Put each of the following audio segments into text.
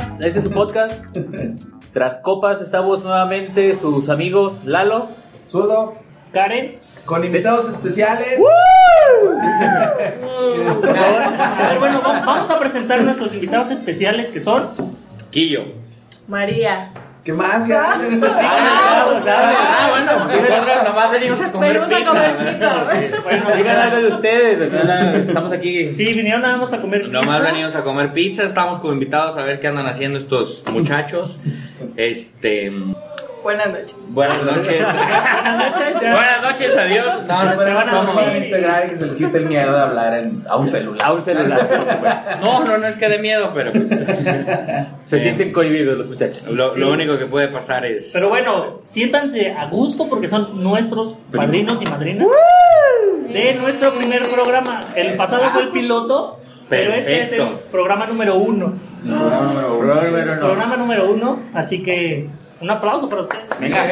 Más este es su podcast. Tras copas estamos nuevamente sus amigos Lalo, Zurdo, Karen. con invitados especiales. A ver, bueno, va- vamos a presentar nuestros invitados especiales que son. Quillo. María. ¿Qué más? Ya. Ah, bueno, nosotros nomás venimos a comer Venimos a pizza. comer pizza. Bueno, digan algo de ustedes. Estamos aquí. Sí, vinieron nada más a comer. Nomás pizza. venimos a comer pizza, estamos como invitados a ver qué andan haciendo estos muchachos. Este, Buenas noches. buenas noches. Buenas noches, ya. buenas noches, adiós. No, no, Esperemos van a dormir. integrar que se les quite el miedo de hablar en- a un celular. A un celular, por supuesto. no, no, no es que de miedo, pero pues, Se sienten cohibidos los muchachos. lo, lo único que puede pasar es. Pero bueno, siéntanse a gusto porque son nuestros padrinos y madrinas de nuestro primer programa. El pasado fue el piloto, pero este es el programa número uno. No, no, no, no. Pero no. Programa número uno, así que un aplauso para ustedes. Venga.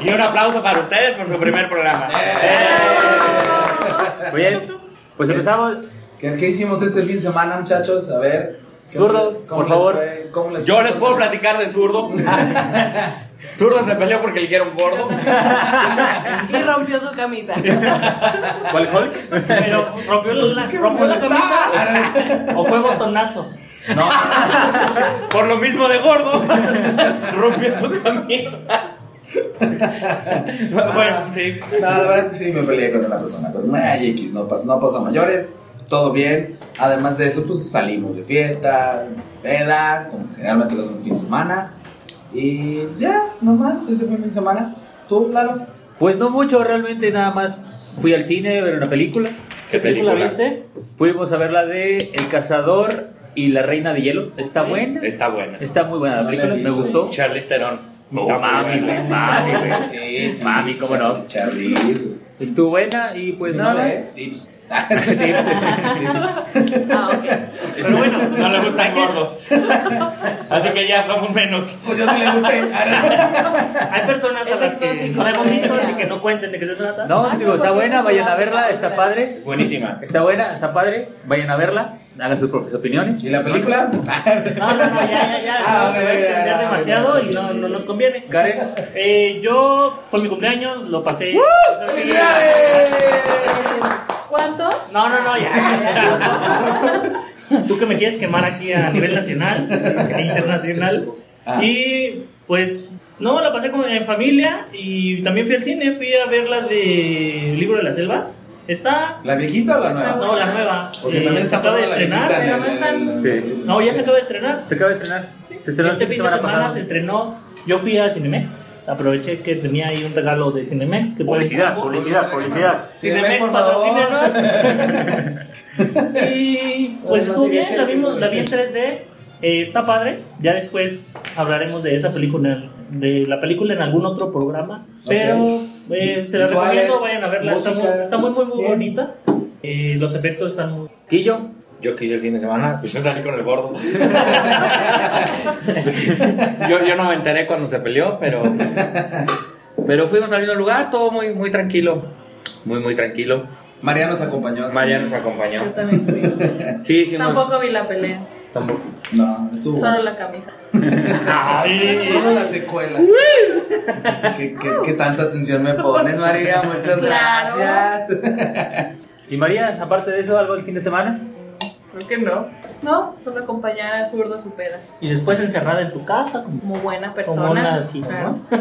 Y un aplauso para ustedes por su primer programa. Muy bien, pues empezamos. ¿Qué, qué hicimos este fin de semana, muchachos? A ver. ¿qué- Zurdo, cómo por les favor. fue? ¿Cómo les Yo les puedo platicar de zurdo. Zurdo se peleó porque le dijeron gordo. Y rompió su camisa. ¿Cuál Hulk? Pero rompió, la, rompió la camisa o fue botonazo. No, Por lo mismo de gordo, rompió su camisa. bueno, sí. no, la verdad es que sí me peleé con una persona. Pero ay, X, no pasó, no pasó a mayores. Todo bien. Además de eso, pues salimos de fiesta, peda, como generalmente lo hacemos fin de semana. Y ya, normal, ese fue el fin de semana. ¿Tú, Lalo? Pues no mucho, realmente nada más fui al cine a ver una película. ¿Qué película película? viste? Fuimos a ver la de El Cazador y la Reina de Hielo. Está buena. Está buena. Está muy buena la No película, me gustó. Charlize Theron. Oh, mami, güey, mami, güey. Sí, sí. Mami, cómo no. Charlize. Estuvo buena y pues ¿No nada ves? más. Tips. Ah, ok. Pero bueno, No le gustan gordos. Así que ya somos menos. Pues yo sí le gusté. hay personas a las que no la hemos visto, así que no cuenten de qué se trata. No, digo, está buena, vayan a verla, está padre. Buenísima. Está buena, está padre, vayan a verla, hagan sus propias opiniones. ¿Y la película? No, no, no, ya, ya, ya. Ah, no, se va a ok, extender ya, demasiado y no, no nos conviene. Karen, Eh, yo, fue mi cumpleaños, lo pasé. ¿Cuántos? No, no, no, ya. ya. Tú que me quieres quemar aquí a nivel nacional e internacional. Ah. Y pues, no, la pasé con, en familia y también fui al cine. Fui a ver la de Libro de la Selva. Está. ¿La viejita o la nueva? No, la nueva. Porque Eh, también se está acaba de la estrenar. no están- Sí. No, ya se acaba de estrenar. se acaba de estrenar. Se estrenó Este el fin de semana se estrenó. Yo fui a Cinemex. Aproveché que tenía ahí un regalo de Cinemex. Que pueden- Publicidad, publicidad, publicidad. Cinemex, patrocínenos. y pues No, estuvo bien, sí, la, sí, vimos, sí. la vi en 3D. eh, está padre. Ya después hablaremos de esa película, de la película en algún otro programa. Pero eh, se la Visuales, recomiendo, vayan a verla. Está muy, está muy, muy, muy bien. bonita. Eh, los efectos están muy. Quillo, Yo que hice el fin de semana, pues yo salí con el gordo. yo, yo no me enteré cuando se peleó, pero. Pero fuimos al mismo lugar, todo muy, muy tranquilo. Muy, muy tranquilo. María nos acompañó. María nos Yo acompañó. también fui. Sí, hicimos. Tampoco vi la pelea. Tampoco. No, estuvo. Solo la camisa. Ay, Solo las secuelas. ¿Qué, qué, qué tanta atención me pones, María? Muchas Claro. gracias. ¿Y María, aparte de eso, algo el fin de semana? Creo que no. No, solo acompañar al zurdo a su peda. Y después encerrada en tu casa, como, Como buena como persona. una así, Claro. ¿no?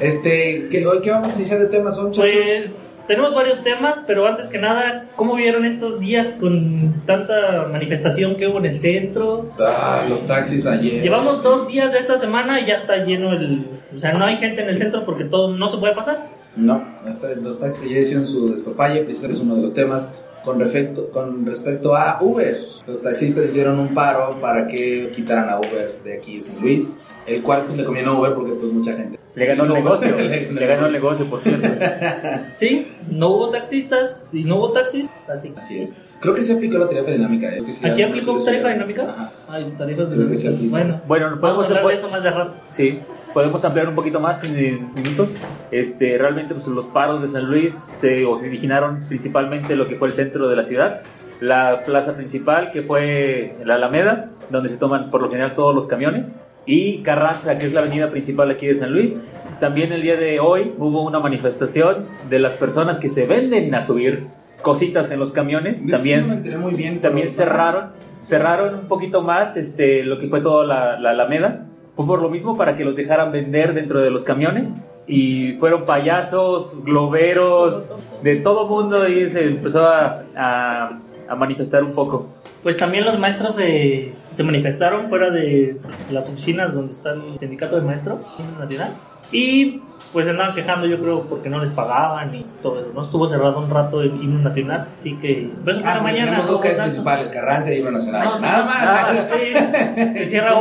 Este, ¿qué, hoy qué vamos a iniciar de temas, son Pues tenemos varios temas, pero antes que nada, ¿cómo vieron estos días con tanta manifestación que hubo en el centro? Ah, los taxis ayer. Llevamos dos días de esta semana y ya está lleno el... O sea, no hay gente en el centro porque todo no se puede pasar. No, hasta los taxis ayer hicieron su despapalle, precisamente es uno de los temas. Con respecto, con respecto a Uber, los taxistas hicieron un paro para que quitaran a Uber de aquí de San Luis, el cual pues le conviene a Uber porque pues mucha gente Le ganó el negocio. le ganó el negocio, por cierto. Sí, no hubo taxistas y no hubo taxis, así. Así es. Creo que se aplicó la tarifa dinámica. ¿eh? Sí, ¿Aquí a- aplicó sí, tarifa sí. dinámica? Ajá. Ay, tarifas sí dinámicas. aplica. Bueno, Bueno, podemos hablar de eso más de rato. Sí, podemos ampliar un poquito más en minutos. Este, realmente pues, los paros de San Luis se originaron principalmente en lo que fue el centro de la ciudad, la plaza principal que fue la Alameda, donde se toman por lo general todos los camiones, y Carranza, que es la avenida principal aquí de San Luis. También el día de hoy hubo una manifestación de las personas que se venden a subir cositas en los camiones. También sí muy bien. también cerraron cerraron un poquito más este lo que fue toda la, la Alameda fue por lo mismo para que los dejaran vender dentro de los camiones y fueron payasos globeros de todo mundo y se empezó a, a- a manifestar un poco Pues también los maestros se, manifestaron fuera de las oficinas donde está el sindicato de maestros nacional y pues andaban quejando yo creo porque no les pagaban y todo eso, ¿no? Estuvo cerrado un rato el himno nacional, así que... Pues Ah, para mañana... tenemos dos ¿no? calles principales, Carranza y Himno Nacional. No, Nada más. Sí. Se cierra Es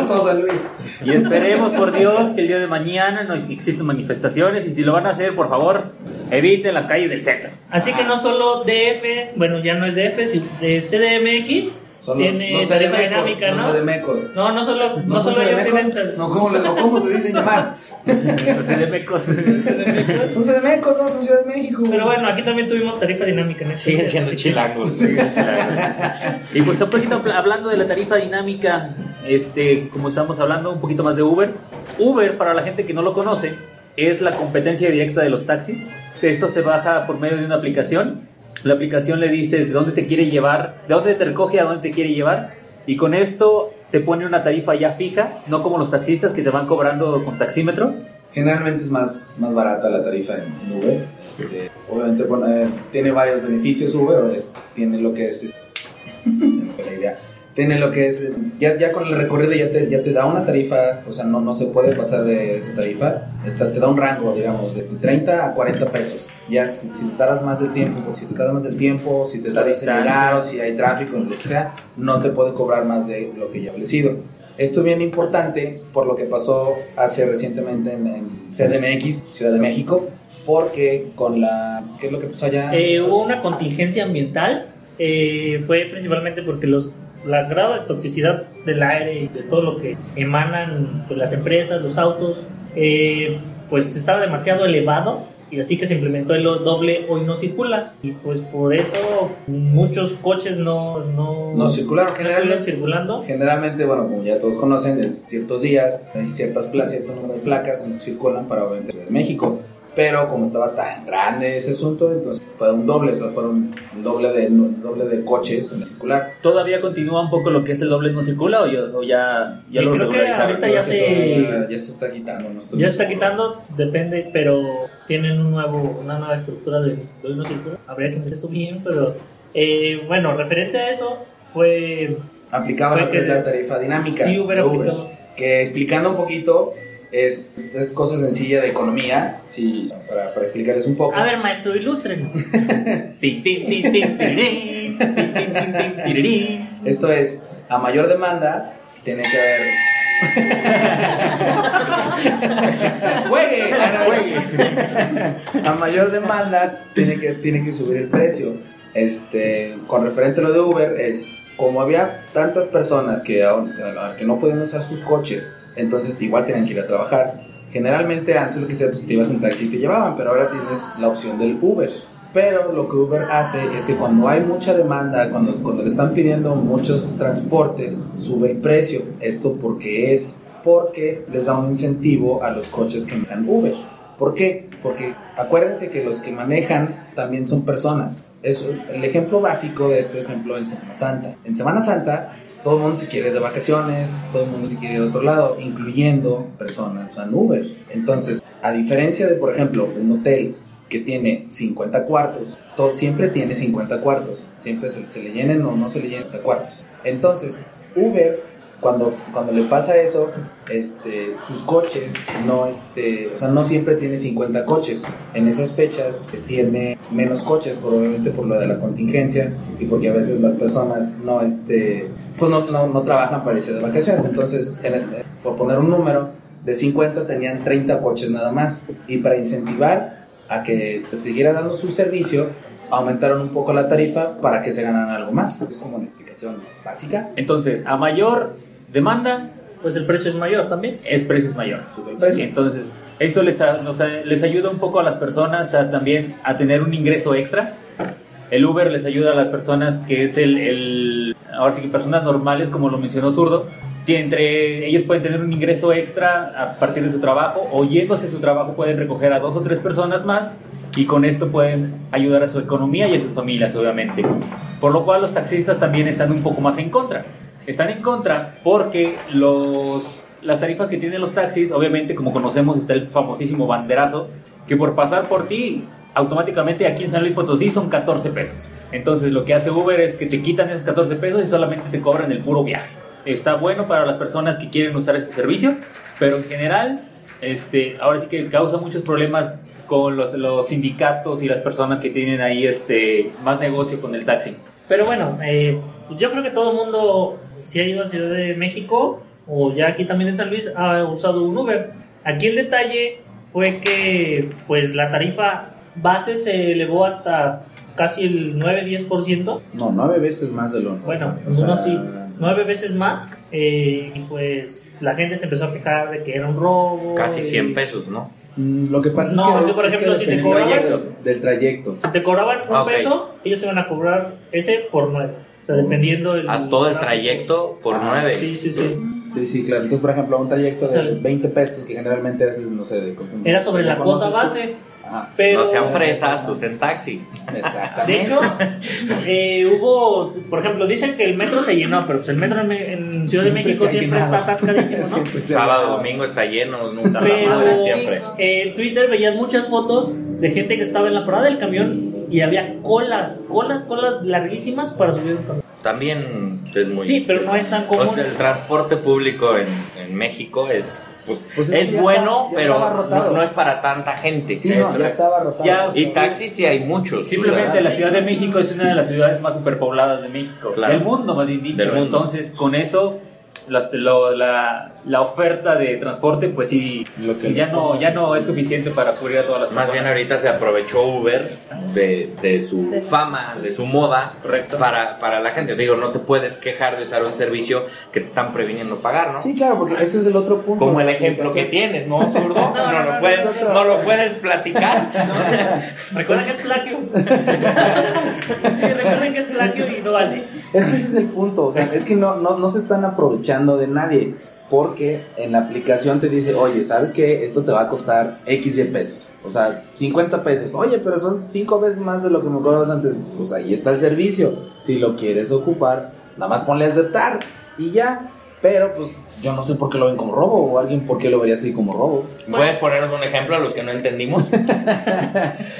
un uno y Luis. esperemos por Dios que el día de mañana no existen manifestaciones y si lo van a hacer por favor eviten las calles del centro Así que no solo DF, bueno, ya no es DF, sino de CDMX, Son los, tiene los tarifa dinámica, ¿no? No, no solo, no, son solo ellos tienen... No, ¿cómo, le- no, ¿cómo se dicen llamar? los CDMecos. Son CDMecos, no, son Ciudad de México. Pero bueno, aquí también tuvimos tarifa dinámica en este Siguen siendo que- chilangos. Y pues un poquito habl- hablando de la tarifa dinámica, este, como estamos hablando un poquito más de Uber. Uber, para la gente que no lo conoce, es la competencia directa de los taxis. Esto se baja por medio de una aplicación. La aplicación le dices de dónde te quiere llevar, de dónde te recoge, a dónde te quiere llevar. Y con esto te pone una tarifa ya fija, no como los taxistas que te van cobrando con taxímetro. Generalmente es más, más barata la tarifa en, Uber. Este, obviamente eh, tiene varios beneficios Uber. tiene lo que es... es- me fue la idea. Tiene lo que es... Ya, ya con el recorrido ya te, ya te da una tarifa. O sea, no, no se puede pasar de esa tarifa. Esta, te da un rango, digamos, de 30 a 40 pesos. Ya si, si te tardas más del tiempo, si te tardas más del tiempo, si te tardas en llegar o si hay tráfico, lo que sea, no te puede cobrar más de lo que ya establecido. Esto es bien importante por lo que pasó hace recientemente en, en CDMX, Ciudad de México, porque con la... ¿Qué es lo que pasó allá? Eh, hubo una contingencia ambiental, eh, fue principalmente porque los la grado de toxicidad del aire y de todo lo que emanan pues, las empresas, los autos, eh, pues estaba demasiado elevado y así que se implementó el doble hoy no circula y pues por eso muchos coches no no, no circularon no generalmente. circulando. Generalmente, bueno, como ya todos conocen, es ciertos días, hay ciertas placas, cierto número de placas que circulan para obviamente México. Pero como estaba tan grande ese asunto, entonces fue un doble, o sea, fueron un doble de, un doble de coches en el circular. ¿Todavía continúa un poco lo que es el doble no circula o ya, o ya, ya lo creo que regularizaron? ahorita ya se- todavía- ya se está quitando. No estoy Ya está seguro. quitando, depende, pero tienen un nuevo, una nueva estructura de, hoy no circula. Habría que meter eso bien, pero eh, bueno, referente a eso, fue aplicaba Fue lo que es la tarifa dinámica. Sí, Uber de Uber, aplicaba. Que explicando un poquito, es, es cosa sencilla de economía, sí, para, para explicarles un poco. A ver, maestro, ilústrenos. Esto es, a mayor demanda, tiene que haber... ¡Juegue! a mayor demanda, tiene que, tiene que subir el precio. Este, con referente a lo de Uber, es como había tantas personas que, no podían usar sus coches, entonces igual tenían que ir a trabajar. Generalmente antes lo que sea, pues te ibas en taxi y te llevaban, pero ahora tienes la opción del Uber. Pero lo que Uber hace es que cuando hay mucha demanda, cuando, cuando le están pidiendo muchos transportes, sube el precio. ¿Esto porque es? Porque les da un incentivo a los coches que manejan Uber. ¿Por qué? Porque acuérdense que los que manejan también son personas. Eso, el ejemplo básico de esto es, ejemplo, en Semana Santa. En Semana Santa, todo el mundo se quiere ir de vacaciones, todo el mundo se quiere ir a otro lado, incluyendo personas que usan Uber. Entonces, a diferencia de, por ejemplo, un hotel que tiene 50 cuartos, todo, siempre tiene 50 cuartos, siempre se, le llenen o no se le llenen 50 cuartos. Entonces, Uber cuando, cuando le pasa eso, este, sus coches no, este, o sea, no siempre tiene 50 coches. En esas fechas tiene menos coches, probablemente por lo de la contingencia y porque a veces las personas no, este, pues no, no, no trabajan para irse de vacaciones. Entonces, en el- por poner un número, de 50 tenían 30 coches nada más. Y para incentivar a que siguiera dando su servicio, aumentaron un poco la tarifa para que se ganaran algo más. Es como una explicación básica. Entonces, a mayor demanda, Pues el precio es mayor también. es precios mayor. Sube el precio. Entonces, esto les, a- nos a- les ayuda un poco a las personas a también a tener un ingreso extra. El Uber les ayuda a las personas que es el, el- ahora sí que personas normales, como lo mencionó Zurdo, que entre ellos pueden tener un ingreso extra a partir de su trabajo o yéndose a su trabajo pueden recoger a dos o tres personas más y con esto pueden ayudar a su economía y a sus familias, obviamente. Por lo cual los taxistas también están un poco más en contra. Están en contra porque los, las tarifas que tienen los taxis, obviamente como conocemos está el famosísimo banderazo, que por pasar por ti, automáticamente aquí en San Luis Potosí son 14 pesos. Entonces lo que hace Uber es que te quitan esos 14 pesos y solamente te cobran el puro viaje. Está bueno para las personas que quieren usar este servicio, pero en general, este, ahora sí que causa muchos problemas con los, los sindicatos y las personas que tienen ahí este, más negocio con el taxi. Pero bueno, eh, pues yo creo que todo el mundo, si ha ido a Ciudad de México o ya aquí también en San Luis, ha usado un Uber. Aquí el detalle fue que pues la tarifa base se elevó hasta casi el 9-10%. No, nueve veces más de lo Bueno, o sea, uno sí, nueve veces más. eh, y pues la gente se empezó a quejar de que era un robo. Casi y- 100 pesos, ¿no? Mm, Lo que pasa No, es es que, por es que ejemplo, si te cobraban- del- del trayecto. Si te cobraban un Ok. peso, ellos te van a cobrar ese por nueve. O sea, dependiendo el... A todo el trayecto por Ah, 9. Sí, sí, sí. Sí, sí, claro. Entonces, por ejemplo, un trayecto O sea, de 20 pesos que generalmente haces, no sé, de costumbre. Era sobre la ¿Ya cuota tú? Base. Ajá, Pero, No sean fresas, usen taxi. exactamente. de hecho, eh, hubo, por ejemplo, dicen que el metro se llenó, pero pues el metro en, en Ciudad de México siempre llenado. está atascadísimo, ¿no? Siempre Sábado, domingo está lleno, nunca la Pero madre siempre. eh, en Twitter veías muchas fotos de gente que estaba en la parada del camión y había colas, colas, colas larguísimas para subir un camión. También es muy... Sí, pero no es tan común. O sea, el transporte público en, en México es... Pues, Pues es bueno, está- pero no, no es para tanta gente. Sí, no, ya estaba rotado. Ya- Y taxis sí hay muchos. Simplemente o sea, la Ciudad de México es una de las ciudades más superpobladas de México, Claro. del mundo más bien dicho. Del mundo. Entonces, con eso, las- lo- la, la oferta de transporte, pues sí, Lo que ya no, ya no es suficiente para cubrir a todas las Más bien ahorita se aprovechó Uber de, de su De- fama, de su moda, Correcto. para, para la gente. Digo, no te puedes quejar de usar un servicio que te están previniendo pagar, ¿no? Sí, claro, porque ese es el otro punto. Como el ejemplo que tienes, ¿no, zurdo? No, no, lo no, puedes, no lo puedes platicar. Recuerden que es plagio. sí, recuerden que es plagio y no vale. Es que ese es el punto, o sea, es que no, no, no se están aprovechando de nadie, porque en la aplicación te dice, oye, ¿sabes qué? Esto te va a costar X y pesos, o sea, 50 pesos, oye, pero son 5 veces más de lo que me cobrabas antes, pues ahí está el servicio, si lo quieres ocupar, nada más ponle aceptar y ya, pero pues yo no sé por qué lo ven como robo, o alguien por qué lo vería así como robo. ¿Puedes ponernos un ejemplo a los que no entendimos?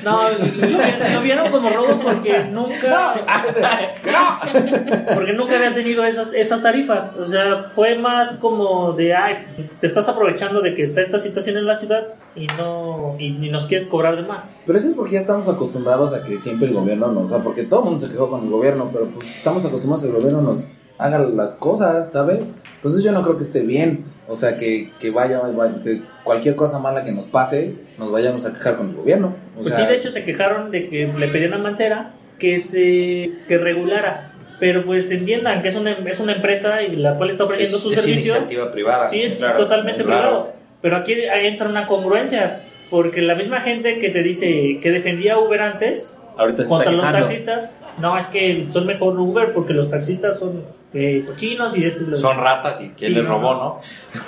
No, lo, vieron- lo vieron como robo porque nunca. Porque nunca había tenido esas, esas tarifas. O sea, fue más como de, ay, te estás aprovechando de que está esta situación en la ciudad y no y, ni nos quieres cobrar de más. Pero eso es porque ya estamos acostumbrados a que siempre el gobierno nos, o sea, porque todo el mundo se quejó con el gobierno, pero pues estamos acostumbrados a que el gobierno nos haga las cosas, ¿sabes? Entonces yo no creo que esté bien, o sea, que, que vaya, vaya- que cualquier cosa mala que nos pase, nos vayamos a quejar con el gobierno. O Pues sea, sí, de hecho se quejaron de que le pedían a Mancera que se que regulara. Pero pues entiendan que es una, es una empresa y la cual está ofreciendo su servicio. privada. Sí, es Claro, totalmente privado. Pero aquí ahí entra una congruencia. Porque la misma gente que te dice que defendía Uber antes Ahorita contra los taxistas, no, es que son mejor Uber porque los taxistas son eh, cochinos y esto y lo Son ratas y quién Sí, les robó, no.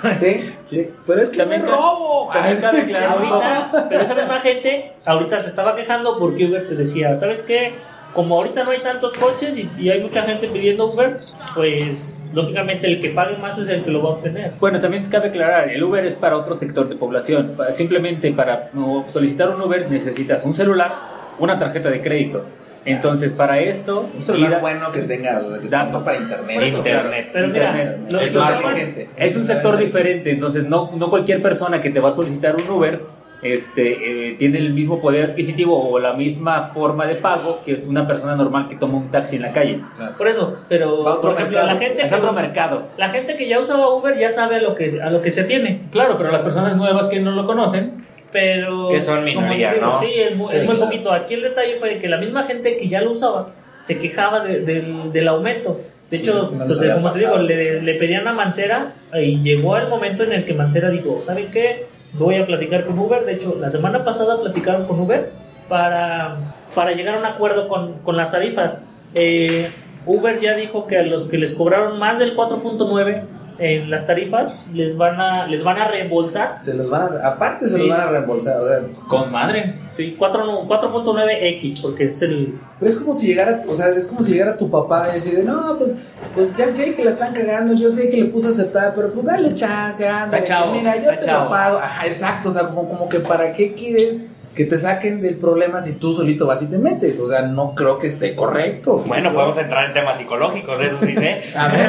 ¿no? sí, sí, pero es que También ca- robo. también cabe aclarar- Ahorita, pero esa misma gente ahorita se estaba quejando porque Uber te decía, ¿sabes qué? como ahorita no hay tantos coches y, y hay mucha gente pidiendo Uber, pues lógicamente el que pague más es el que lo va a obtener. Bueno, también cabe aclarar, el Uber es para otro sector de población. Para- Simplemente para solicitar un Uber necesitas un celular, una tarjeta de crédito. Entonces, para esto, Un celular bueno que tenga, que Datos. para internet. Eso, Internet. Pero mira, Internet. los- Es los inteligente. es un sector diferente, entonces no, no cualquier persona que te va a solicitar un Uber este, eh, tiene el mismo poder adquisitivo o la misma forma de pago que una persona normal que toma un taxi en la calle. Por eso, pero Va a otro por ejemplo, mercado. la gente Es que, otro mercado. la gente que ya usaba Uber ya sabe a lo que a lo que se tiene, Claro, pero las personas nuevas que no lo conocen, pero Que son como minoría, te digo, ¿no? Sí, es, muy- Sí, es muy claro. poquito. Aquí el detalle fue que la misma gente que ya lo usaba se quejaba de- del, del aumento. De hecho, no pues, como te digo, le, le pedían a Mancera y llegó el momento en el que Mancera dijo, ¿saben qué? Voy a platicar con Uber. De hecho, la semana pasada platicaron con Uber para, para llegar a un acuerdo con, con las tarifas. Eh, Uber ya dijo que a los que les cobraron más del 4.9 en las tarifas les van a les van a reembolsar Se los van a, aparte se Sí. los van a reembolsar. O sea, con madre. sí 4 no- 4.9x porque es el pero es como si llegara, o sea, es como si llegara tu papá y decir, no, pues, pues ya sé que la están cagando, yo sé que le puse aceptar, pero pues dale chance, anda, mira, yo te chavo. lo pago. Ajá, exacto, o sea, como, como que para qué quieres que te saquen del problema si tú solito vas y te metes. O sea, no creo que esté correcto. Bueno, podemos entrar en temas psicológicos, eso sí sé. A ver,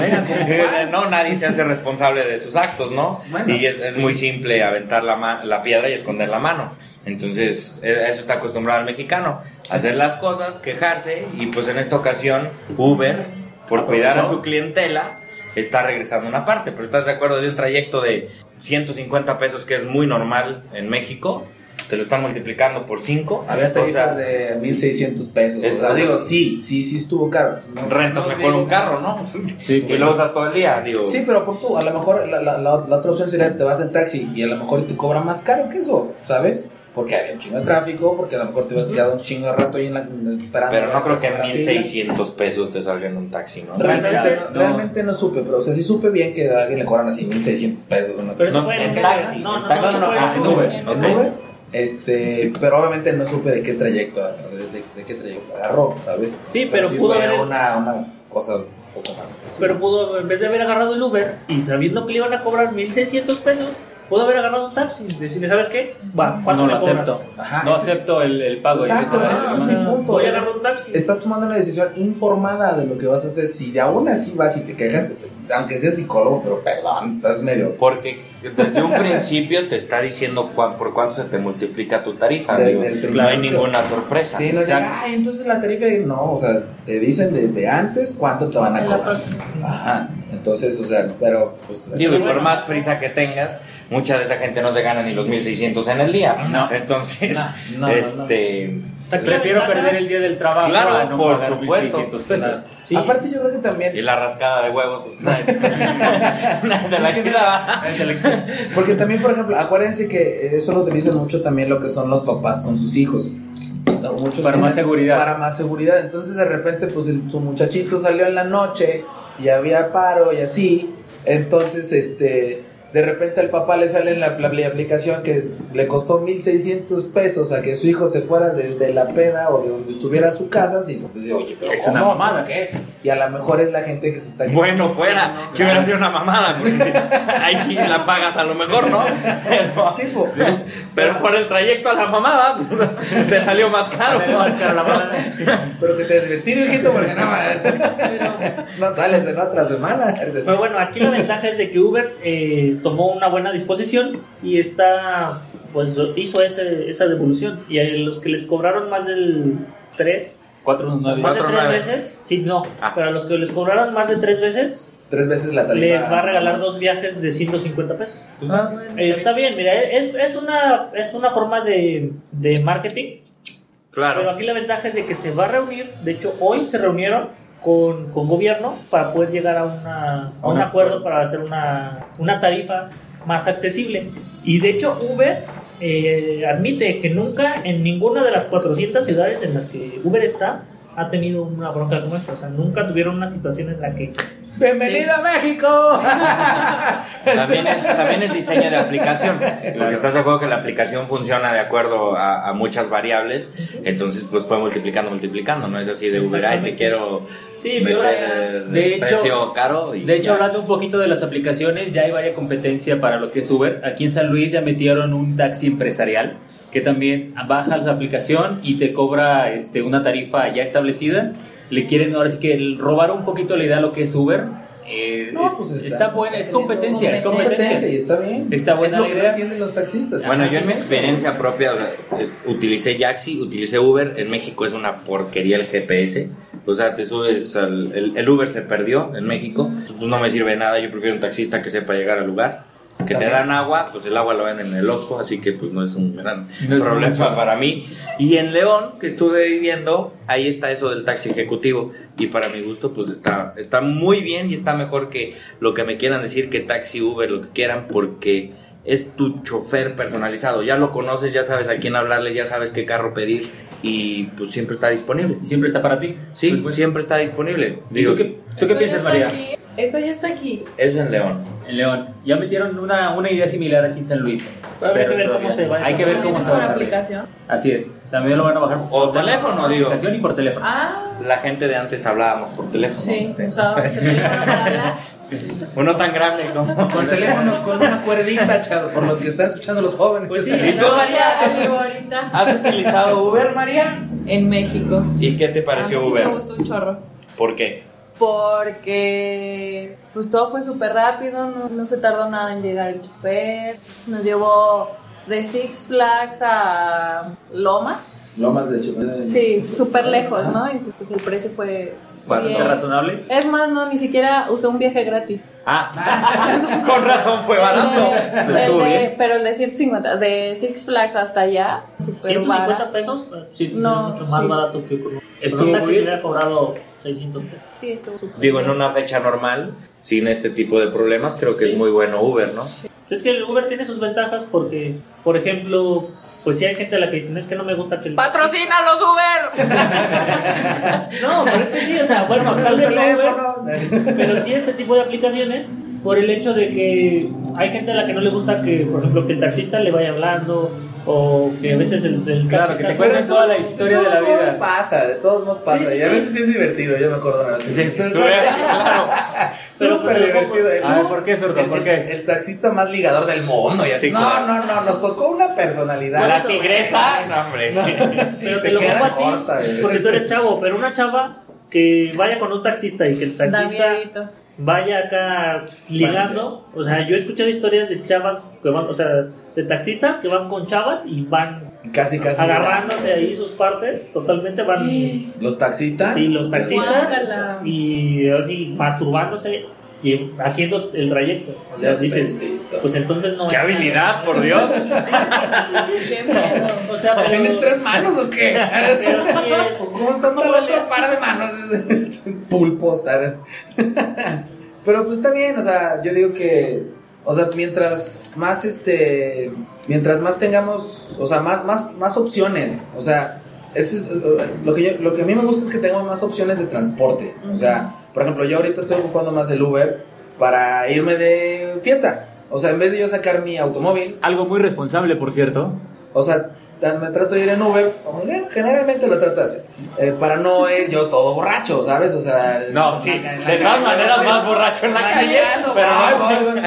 venga, ¿cómo cuál? no, nadie se hace responsable de sus actos, ¿no? Bueno. y es, es muy simple aventar la, la piedra y esconder la mano. Entonces, e- eso está acostumbrado al mexicano. Hacer las cosas, quejarse, y pues en esta ocasión, Uber, por cuidar a su clientela, está regresando una parte. Pero ¿estás de acuerdo de un trayecto de 150 pesos que es muy normal en México? Te lo están multiplicando por 5. Había tarifas de 1600 pesos. Es- o sea, digo, sí, sí, sí estuvo caro. No- rentas no mejor digo- un carro, ¿no? Sí, y lo usas todo el día, digo. Sí, pero por tú, a lo mejor la, la, la, la otra opción sería te vas en taxi y a lo mejor te cobra más caro que eso, ¿sabes? Porque había un chingo de tráfico, porque a lo mejor te vas quedado un chingo de rato ahí en la esperando. Pero no creo que en la fila. 1600 pesos te salga en un taxi, ¿no? Realmente, no, realmente no supe, pero o sea, sí supe bien que a alguien le cobran así 1600 pesos. Una pero eso No, fue en taxi, no, en no, taxi. no, no, no, fue ah, en Uber. En. Uber. Este, pero obviamente no supe de qué trayecto, de, de- de qué trayecto agarró, ¿sabes? Sí, pero pudo fue haber- una, una cosa un poco más accesible. pero pudo en vez de haber agarrado el Uber y sabiendo que le iban a cobrar 1600 pesos pudo haber agarrado un taxi y decirle ¿sabes qué? va ¿cuánto no me lo cobras? acepto. Ajá, no ese- acepto el, el pago. Exacto, Dices, ese "Ah, es O mi sea, punto. voy a agarrar un taxi Estás tomando una decisión informada de lo que vas a hacer. Si de aún así vas y te quejas, aunque seas psicólogo, pero perdón, estás medio. Porque desde un principio te está diciendo cuán- por cuánto se te multiplica tu tarifa. Desde digo. el no principio. hay ninguna sorpresa. Sí, no es de, ay, entonces la tarifa. No, o sea, te dicen desde antes cuánto te van a En la cobrar. próxima. Ajá, entonces, o sea, pero. Pues, Digo, y por más prisa que tengas, mucha de esa gente no se gana ni los 1600 en el día. No. Entonces, No, no, no, este. Prefiero perder el día del trabajo Claro, a no por pagar supuesto. 1.600 pesos. Claro. Sí. Aparte, yo creo que también. Y la rascada de huevos, pues nadie, nadie la quitaba. Porque también, por ejemplo, acuérdense que eso lo utilizan mucho también lo que son los papás con sus hijos. Muchos Para más seguridad. Para más seguridad. Entonces, de repente, pues el- su muchachito salió en la noche y había paro y así. Entonces, este. De repente al papá le sale en la, la aplicación que le costó 1600 pesos a que su hijo se fuera desde la peda o de donde estuviera su casa. Y pues, dice, oye, pero Es una mamada. ¿Por qué? Y a lo mejor es la gente que se está Bueno, fuera, que hubiera sido una mamada, si- ahí sí la pagas a lo mejor, ¿no? Pero, Tipo, pero por el trayecto a la mamada, pues, te salió más caro. Pero que te has divertido, hijito, porque nada más no sales en otra semana. Pero bueno, aquí la ventaja es de que Uber eh, tomó una buena disposición y está, pues hizo ese, esa devolución. Y a los que les cobraron más del 3, 419. más de Cuatro, 3 nueve. veces, sí, no, Ah. pero a los que les cobraron más de 3 veces, Tres veces la tarifa. les va a regalar dos viajes de 150 pesos. Ah, está bien, mira, es, es, una, es una forma de, de marketing, pero Claro. aquí la ventaja es de que se va a reunir, de hecho hoy se reunieron con, con gobierno para poder llegar a, una, a un Un acuerdo para hacer una, una tarifa más accesible. Y de hecho Uber eh, admite que nunca en ninguna de las 400 ciudades en las que Uber está ha tenido una bronca como esta. O sea, nunca tuvieron una situación en la que ¡Bienvenido a México! También es, también es diseño de aplicación. Porque estás de acuerdo que la aplicación funciona de acuerdo a, a muchas variables. Entonces, pues fue multiplicando, multiplicando. No es así de Uber, ay, te quiero Sí, pero meter de de hecho- precio caro. Y De hecho, ya. hablando un poquito de las aplicaciones, ya hay varias competencia para lo que es Uber. Aquí en San Luis ya metieron un taxi empresarial que también bajas la aplicación y te cobra este, una tarifa ya establecida. Le quieren ahora sí que robar un poquito la idea de lo que es Uber. Eh, No, es- pues está, buena, es competencia, es competencia. y está bien. Está buena es lo la que idea. no entienden los taxistas. Bueno, yo en mi experiencia propia eh, utilicé Jaxi, utilicé Uber. En México es una porquería el GPS. O sea, te subes al. El, el Uber se perdió en México. Pues no me sirve nada. Yo prefiero un taxista que sepa llegar al lugar. Que te dan agua, pues el agua lo ven en el Oxxo, así que pues no es un gran No es problema mucho. para mí. Y en León, que estuve viviendo, ahí está eso del taxi ejecutivo. Y para mi gusto, pues está, está muy bien y está mejor que lo que me quieran decir que taxi, Uber, lo que quieran, porque es tu chofer personalizado. Ya lo conoces, ya sabes a quién hablarle, ya sabes qué carro pedir y pues siempre está disponible. Y siempre está para ti. Sí, Pues, siempre está disponible. ¿Y Digo, tú qué, tú piensas, María? aquí. Eso ya está aquí. es en León. En León. Ya metieron una, una idea similar aquí en San Luis. Pero hay que ver cómo se va Hay que ver cómo ¿Tienes se va aplicación? Así es. También lo van a bajar. O teléfono, por digo. aplicación y por teléfono. Ah, La gente de antes hablábamos por teléfono. sí. Teléfono. Uno tan grande como... Con teléfonos con una cuerdita, chavo, por los que están escuchando los jóvenes. Pues sí. ¿Y tú, María? ¿Has utilizado Uber, María? En México. ¿Y qué te A pareció mí sí Uber? me gustó un chorro. ¿Por qué? Porque pues todo fue súper rápido, no, no se tardó nada en llegar el chofer. Nos llevó de Six Flags a Lomas. Lomas de hecho. Sí, súper lejos, ¿no? Entonces pues el precio fue Bastante bien. razonable. Es más, no, ni siquiera usé un viaje gratis. Ah, con razón fue El barato. de- Pues el de- pero el de 150, de Six Flags hasta allá, súper 150 barato. pesos, sí, No, es mucho más sí. barato que con Estuvo muy bien. hubiera cobrado 600 pesos. Sí, estuvo súper Digo, en bien. una fecha normal, sin este tipo de problemas, creo que Sí. es muy bueno Uber, ¿no? Es que el Uber tiene sus ventajas porque, por ejemplo, pues si hay gente a la que dicen es que no me gusta el... ¡Patrocina los Uber! No, pero es que sí, o sea, bueno, tal vez no Uber, pero sí este tipo de aplicaciones por el hecho de que hay gente a la que no le gusta que, por ejemplo, que el taxista le vaya hablando o que a veces el, el Claro, que te cuenten suene- toda la historia de la vida. pasa, de todos modos pasa. Sí, sí, y a veces sí es divertido, yo me acuerdo una vez. Claro. Súper divertido. El- A ver, ¿por qué, el- ¿Por el- qué? El, taxista más ligador del mundo. Y así. Sí, no, claro. no, no, nos tocó una personalidad. La tigresa. No, hombre, sí. Pero te lo corta, porque tú eres chavo, pero una chava que vaya con un taxista y que el taxista vaya acá ligando, o sea, yo he escuchado historias de chavas que van, o sea, de taxistas que van con chavas y van Casi, casi. agarrándose ahí sus partes, totalmente van Los taxistas. sí, los taxistas Guácala. y así masturbándose y haciendo el trayecto. O sea, dices, pues entonces no ¡Qué es- habilidad, por Dios! O sea, pero, ¿Tienen tres manos o qué? pero sí es ¿Cómo está el otro par de manos? Pulpos, ¿sabes? Pero pues está bien, o sea, yo digo que, o sea, mientras más este, mientras más tengamos, o sea, más, más, más opciones, o sea, eso es, lo que yo, lo que a mí me gusta es que tengamos más opciones de transporte, o sea, por ejemplo, yo ahorita estoy ocupando más el Uber para irme de fiesta, o sea, en vez de yo sacar mi automóvil, Algo muy responsable, por cierto. o sea, me trato de ir en Uber, como bien, generalmente lo trato de hacer, eh, para no ir yo todo borracho, ¿sabes? O sea, No, sí, en la de calle, todas maneras sí. más borracho en la calle, pero voy, no-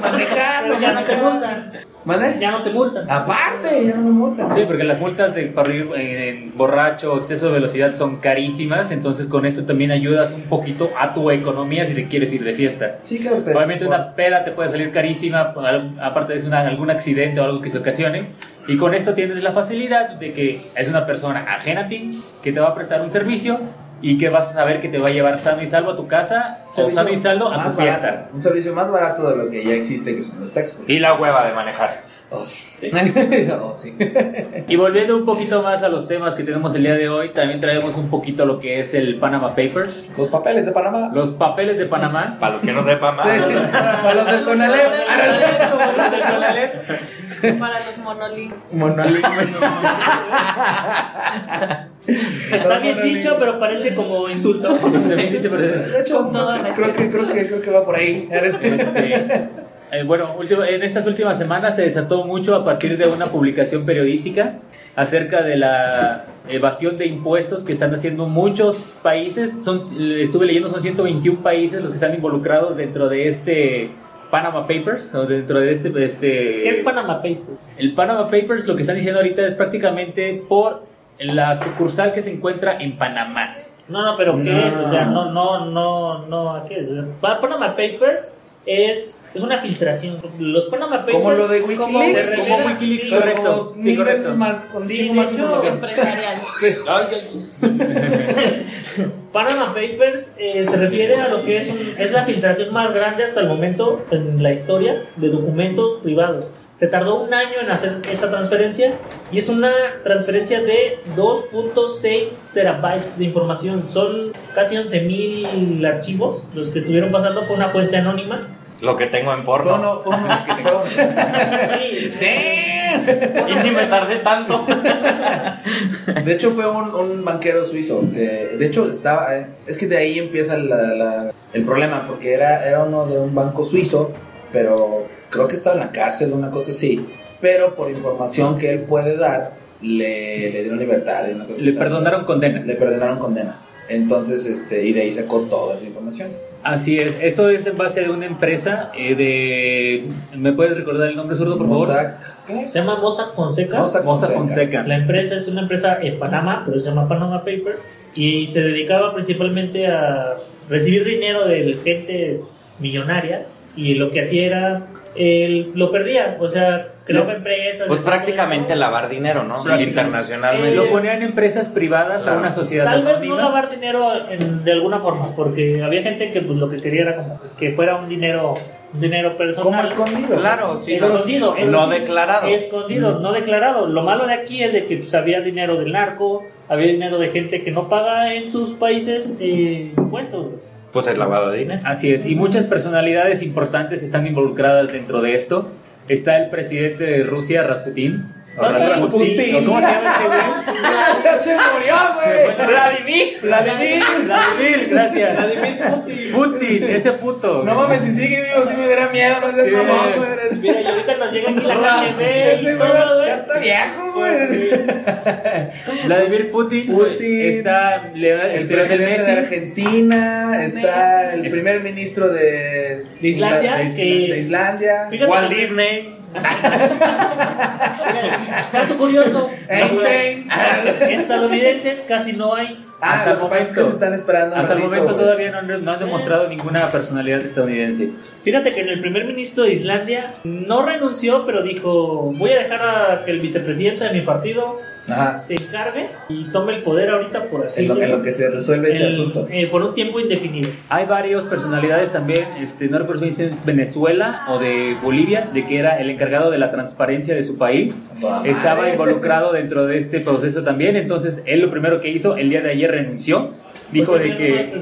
manejando. ya no te multan, ¿Mande? ya no te multan. Aparte, ya no me multan. Sí, porque las multas de para ir en, en borracho o exceso de velocidad son carísimas, entonces con esto también ayudas un poquito a tu economía si te quieres ir de fiesta. Sí, claro. te- Obviamente una peda te puede salir carísima, aparte de una- algún accidente o algo que se ocasione. Y con esto tienes la facilidad de que es una persona ajena a ti, que te va a prestar un servicio y que vas a saber que te va a llevar sano y salvo a tu casa o sano y salvo a tu fiesta. barato, un servicio más barato de lo que ya existe, que son los taxis. Y la hueva de manejar. Oh, sí. Sí. oh, sí. Y volviendo un poquito más a los temas que tenemos el día de hoy, también traemos un poquito lo que es el Panama Papers, Los papeles de Panamá. los papeles de Panamá. Para los que no sepan más. Sí. Para los del Conalep. Para los monolinks. Monolingüe. Está bien dicho, pero parece como insulto. De hecho, creo, que, creo, que, creo que va por ahí. Eh, bueno, último- en estas últimas semanas se desató mucho a partir de una publicación periodística acerca de la evasión de impuestos que están haciendo muchos países. Son, estuve leyendo, son 121 países los que están involucrados dentro de este Panama Papers, o dentro de este... este ¿Qué es Panama Paper? El Panama Papers lo que están diciendo ahorita es prácticamente por la sucursal que se encuentra en Panamá. No, no, pero ¿qué No. es? O sea, no, no, no, no, ¿qué es? Panama Papers es, es una filtración. Los Panama Papers. Como lo de Wikileaks. Como Wikileaks, sí, correcto. como Sí, mil correcto. veces más, con Sí, de más hecho, información. Empresarial. Panama Papers eh, se refiere a lo que es, un- es la filtración más grande hasta el momento en la historia de documentos privados. Se tardó un año en hacer esa transferencia y es una transferencia de 2.6 terabytes de información. Son casi 11.000 archivos los que estuvieron pasando por una fuente anónima. Lo que tengo en porno. uno, fue uno, fue uno. Y ni me tardé tanto. De hecho fue un, un banquero suizo que de hecho estaba eh, es que de ahí empieza la- la- el problema porque era era uno de un banco suizo pero creo que estaba en la cárcel una cosa así pero por información que él puede dar le, le dieron libertad y una cosa Le perdonaron condena. le perdonaron condena entonces este y de ahí sacó toda esa información Así es. Esto es en base de una empresa eh, de... ¿Me puedes recordar el nombre zurdo, por favor? Mossack ¿qué? Se llama Mossack Fonseca. Mossack Mossack Fonseca. Fonseca. La empresa es una empresa en Panamá, pero se llama Panama Papers, y se dedicaba principalmente a recibir dinero de gente millonaria, y lo que hacía era, él lo perdía, o sea, creaba empresas. Pues prácticamente lavar dinero, ¿no? Prácticamente. Internacionalmente. Lo ponían en empresas privadas a Claro. una sociedad Tal vez no lavar dinero en- de alguna forma, porque había gente que pues, lo que quería era como pues, que fuera un dinero, dinero personal. como escondido Claro, sí. Escondido, no, no sí. declarado. Escondido, no declarado. Lo malo de aquí es de que pues, había dinero del narco, había dinero de gente que no paga en sus países eh, impuestos. Pues el lavado de dinero. Así es. Y muchas personalidades importantes están involucradas dentro de esto. Está el presidente de Rusia, Rasputin. O Ok. Rasputin, ¿o ¿Cómo se llama este güey? ya se murió güey Vladimir. Vladimir Vladimir, gracias. Vladimir Putin. Putin, ese puto. no mames si sigue vivo si me diera miedo no seas Sí. mamón güey Mira, y ahorita nos llega aquí la KGB Ese güey ya está viejo, güey. Vladimir Putin, Putin. está El presidente de. Argentina, está el primer ministro de, De Islandia, de, Islandia. Walt Disney. Caso curioso, estadounidenses casi no hay. Ah, Hasta el lo que pasa es que momento. se están esperando Hasta el ratito, momento güey. todavía no han, no han demostrado ninguna personalidad estadounidense. Fíjate que en el primer ministro de Islandia no renunció, pero dijo, voy a dejar a que el vicepresidente de mi partido Ajá. se encargue y tome el poder ahorita por así En lo, en lo que se resuelve ese el- asunto. eh, por un tiempo indefinido. Hay varias personalidades también, este, no recuerdo si de Venezuela o de Bolivia, de que era el encargado de la transparencia de su país. Estaba involucrado dentro de este proceso también, entonces él lo primero que hizo el día de ayer renunció. Dijo de que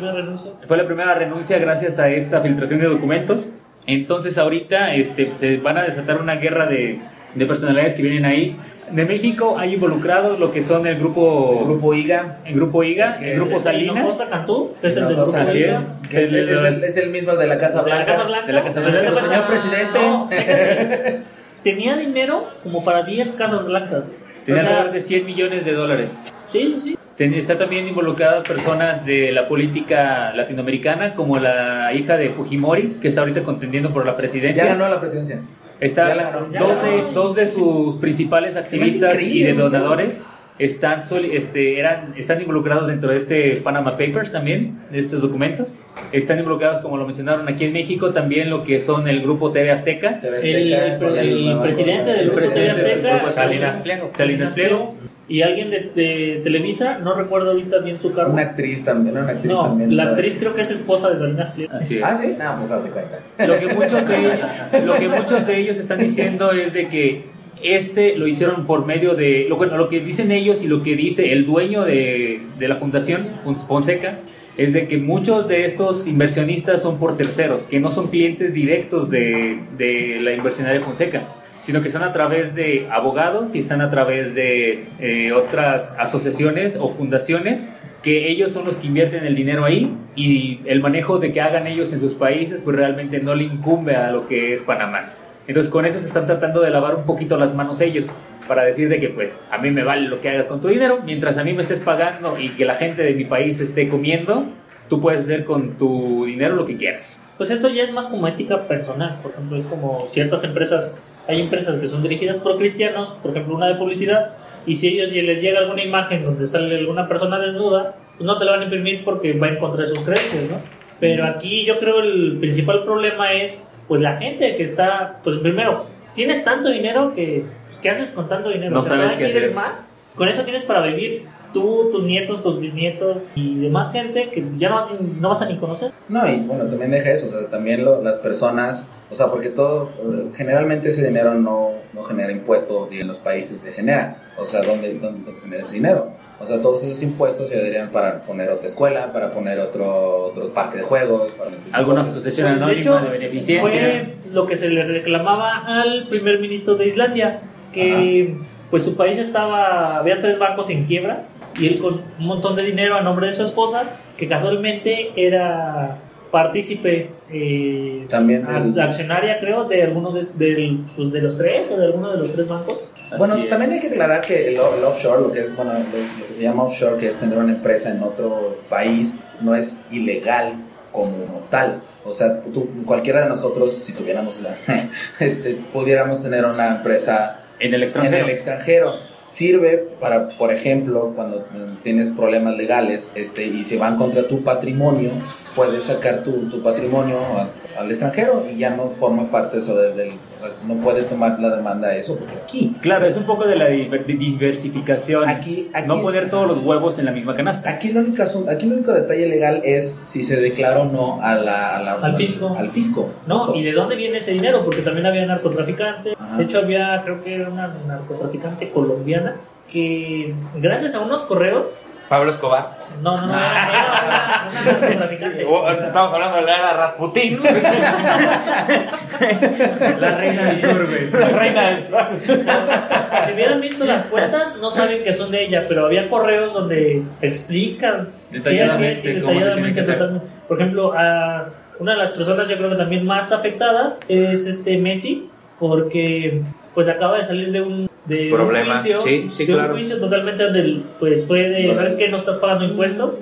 fue la primera renuncia gracias a esta filtración de documentos. Entonces ahorita este, se van a desatar una guerra de, de personalidades que vienen ahí. De México hay involucrados lo que son el grupo, El grupo IGA. el grupo IGA, el grupo Salinas. Cantú, que es el grupo es. Ica, Que es, el, es el- es el mismo de la Casa de la Blanca. Casa Blanca. De. Señor presidente. No, fíjate, tenía dinero como para 10 casas blancas. Tiene O sea, alrededor de 100 millones de dólares. Sí, sí. Ten- Está también involucradas personas de la política latinoamericana, como la hija de Fujimori, que está ahorita contendiendo por la presidencia. Ya ganó la presidencia. Está Ya la ganó. dos, de, dos de sus principales activistas y de donadores están, este, eran, están involucrados dentro de este Panama Papers también, de estos documentos. Están involucrados, como lo mencionaron aquí en México, también lo que son el grupo TV Azteca. TV El, Azteca, el- con el nueva- presidente del el grupo TV presidente del Azteca, Salinas Pliego. Salinas Pliego. Y alguien de, de Televisa, no recuerdo ahorita bien su cargo. Una actriz también, una actriz no, también. la actriz creo que es esposa de Salinas Pliego. Así es. Ah, sí, no, pues hace cuenta. Lo que muchos de ellos, lo que muchos de ellos están diciendo es de que este lo hicieron por medio de lo, bueno, lo que dicen ellos y lo que dice el dueño de, de la fundación Fons- Fonseca es de que muchos de estos inversionistas son por terceros, que no son clientes directos de, de la inversionaria Fonseca. Sino que son a través de abogados y están a través de eh, otras asociaciones o fundaciones que ellos son los que invierten el dinero ahí y el manejo de que hagan ellos en sus países pues realmente no le incumbe a lo que es Panamá. Entonces con eso se están tratando de lavar un poquito las manos ellos para decir de que pues a mí me vale lo que hagas con tu dinero, mientras a mí me estés pagando y que la gente de mi país esté comiendo, tú puedes hacer con tu dinero lo que quieras. Pues esto ya es más como ética personal, por ejemplo, es como ciertas empresas, hay empresas que son dirigidas por cristianos, por ejemplo una de publicidad, y si ellos les llega alguna imagen donde sale alguna persona desnuda, pues no te la van a imprimir porque va en contra de sus creencias, ¿no? Pero aquí yo creo el principal problema es, pues la gente que está, pues primero, tienes tanto dinero que, ¿qué haces con tanto dinero? No O sea, sabes ¿todavía qué quieres hacer. más? Con eso tienes para vivir tú, tus nietos, tus bisnietos y demás gente que ya no vas, no vas a ni conocer. No, y bueno, también deja eso, o sea, también lo- las personas, o sea, porque todo, generalmente ese dinero no, no genera impuesto y en los países se genera, o sea, ¿dónde, dónde se genera ese dinero? O sea, todos esos impuestos se deberían para poner otra escuela, para poner otro, otro parque de juegos, para Alguna asociación Pues, de anónima hecho, de beneficencia. Fue lo que se le reclamaba al primer ministro de Islandia, que pues su país estaba, había tres bancos en quiebra y él con un montón de dinero a nombre de su esposa, que casualmente era partícipe eh, También del- accionaria creo de alguno de, del- pues, de los tres o de alguno de los tres bancos Bueno, Así es. también hay que aclarar que el, el offshore, lo que es, bueno, lo, lo que se llama offshore, que es tener una empresa en otro país, no es ilegal como tal. O sea, tú, cualquiera de nosotros, si tuviéramos la, este, pudiéramos tener una empresa en el en extranjero. el extranjero. Sirve para, por ejemplo, cuando tienes problemas legales este, y se van contra tu patrimonio, puedes sacar tu, tu patrimonio a- al extranjero y ya no forma parte eso de- del... O sea, no puede tomar la demanda eso porque aquí Claro, es un poco de la diver- diversificación. Aquí, aquí, no poner todos los huevos en la misma canasta. Aquí el único asunto, aquí el único detalle legal es si se declara o no a la, a la- Al fisco. Al fisco. no y de dónde viene ese dinero porque también había narcotraficantes Ajá. de hecho había creo que era una narcotraficante colombiana que gracias a unos correos Pablo Escobar. No, no, no. Oh, Estamos hablando de la era Rasputín. La reina del sur, güey. La reina del. Si hubieran visto las cuentas, no saben que son de ella, pero había correos donde explican Detalladamente. Por ejemplo, a una de las personas yo creo que también más afectadas es este Messi, porque pues acaba de salir de un de Problema, un juicio, sí, sí, de claro. un juicio totalmente del pues fue de sabes que no estás pagando impuestos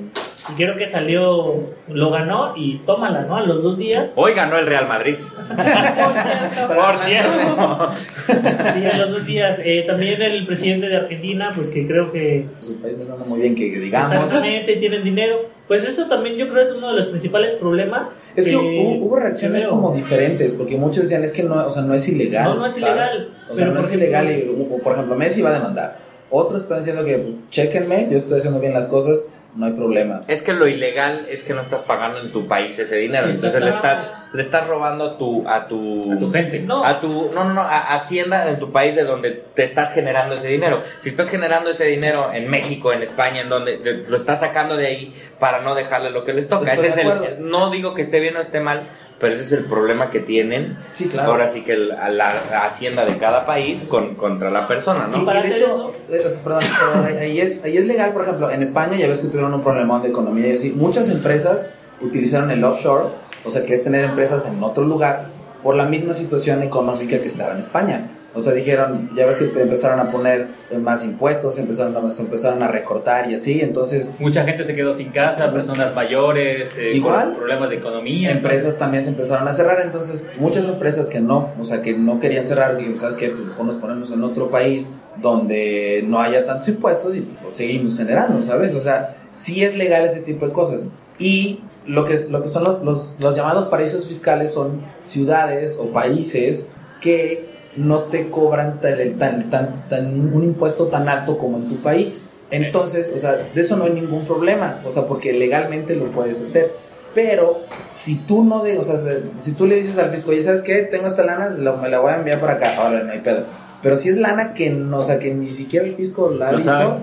creo que salió lo ganó y tómala, ¿no? A los dos días Hoy ganó el Real Madrid. Por cierto. Sí, a los dos días. Eh, también el presidente de Argentina, pues que creo que Su país no anda muy bien que digamos. exactamente tienen dinero. Pues eso también yo creo es uno de los principales problemas. Es que hubo, hubo reacciones como diferentes, porque muchos decían es que no, o sea, no es ilegal. No, no es ¿sabes? ilegal, O sea, no por es ilegal. Y, por ejemplo, Messi va a demandar. Otros están diciendo que, pues, chéquenme, yo estoy haciendo bien las cosas, no hay problema. Es que lo ilegal es que no estás pagando en tu país ese dinero. Entonces le estás, le estás robando a tu, a tu, A tu gente. No. a tu, no, no, no, a Hacienda en tu país de donde te estás generando ese dinero. Si estás generando ese dinero en México, en España, en donde te- lo estás sacando de ahí para no dejarle lo que les toca. Ese es el, no digo que esté bien o esté mal, pero ese es el problema que tienen. Sí, claro. Ahora sí que el- a la, Hacienda de cada país con, contra la persona, Y, ¿no? para y de hecho, eh, o sea, perdón, pero ahí- ahí es, ahí es legal, por ejemplo, en España ya ves que tuvieron un problemón de economía y así. Muchas empresas utilizaron el offshore, o sea, que es tener empresas en otro lugar, por la misma situación económica que estaba en España. O sea, dijeron, ya ves que empezaron a poner más impuestos, empezaron a, se empezaron a recortar y así, entonces Mucha gente se quedó sin casa, personas mayores, eh, Igual. problemas de economía. empresas también se empezaron a cerrar, entonces muchas empresas que no, o sea, que no querían cerrar, dijeron, ¿sabes qué? Pues mejor nos ponemos en otro país donde no haya tantos impuestos y pues, seguimos generando, ¿sabes? O sea, sí es legal ese tipo de cosas. Y lo que, lo que son los, los, los llamados paraísos fiscales son ciudades o países que no te cobran tan, tan, tan, tan- un impuesto tan alto como en tu país. Entonces, o sea, de eso no hay ningún problema, o sea, porque legalmente lo puedes hacer. Pero si tú no de, o sea, si tú le dices al fisco, oye, ¿sabes qué? Tengo esta lana, me la voy a enviar para acá, ahora no hay pedo. Pero si es lana que no, o sea, que ni siquiera el fisco la ha Lo visto, sabe.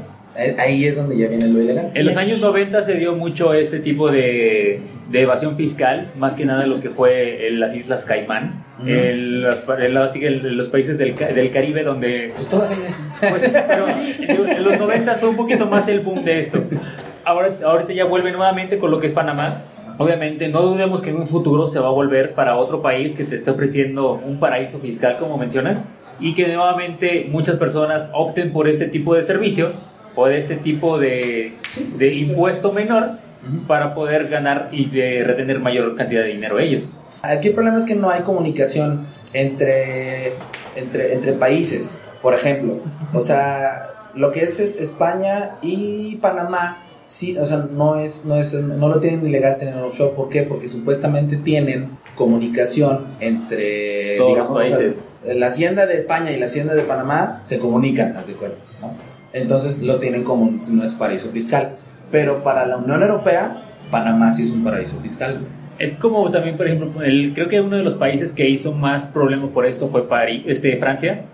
Ahí es donde ya viene lo ilegal. En los años 90 se dio mucho este tipo de, de evasión fiscal, más que nada lo que fue en las Islas Caimán, en los, en los- en los países del, del Caribe donde Pues todavía Pues, pero en los 90 fue un poquito más el boom de esto. Ahora, ahorita ya vuelve nuevamente con lo que es Panamá. Obviamente, no dudemos que en un futuro se va a volver para otro país que te está ofreciendo un paraíso fiscal, como mencionas, y que nuevamente muchas personas opten por este tipo de servicio o de este tipo de, de impuesto menor para poder ganar y de retener mayor cantidad de dinero ellos. Aquí el problema es que no hay comunicación entre, entre, entre países. Por ejemplo, o sea, lo que es, es España y Panamá, sí, o sea, no es, no es, no lo tienen ilegal tener offshore. ¿Por qué? Porque supuestamente tienen comunicación entre Todos los o sea, países. la hacienda de España y la hacienda de Panamá se comunican, de cuenta, ¿no? Entonces lo tienen como no es paraíso fiscal. Pero para la Unión Europea, Panamá sí es un paraíso fiscal. Es como también, por ejemplo, el, creo que uno de los países que hizo más problema por esto fue París, este, Francia.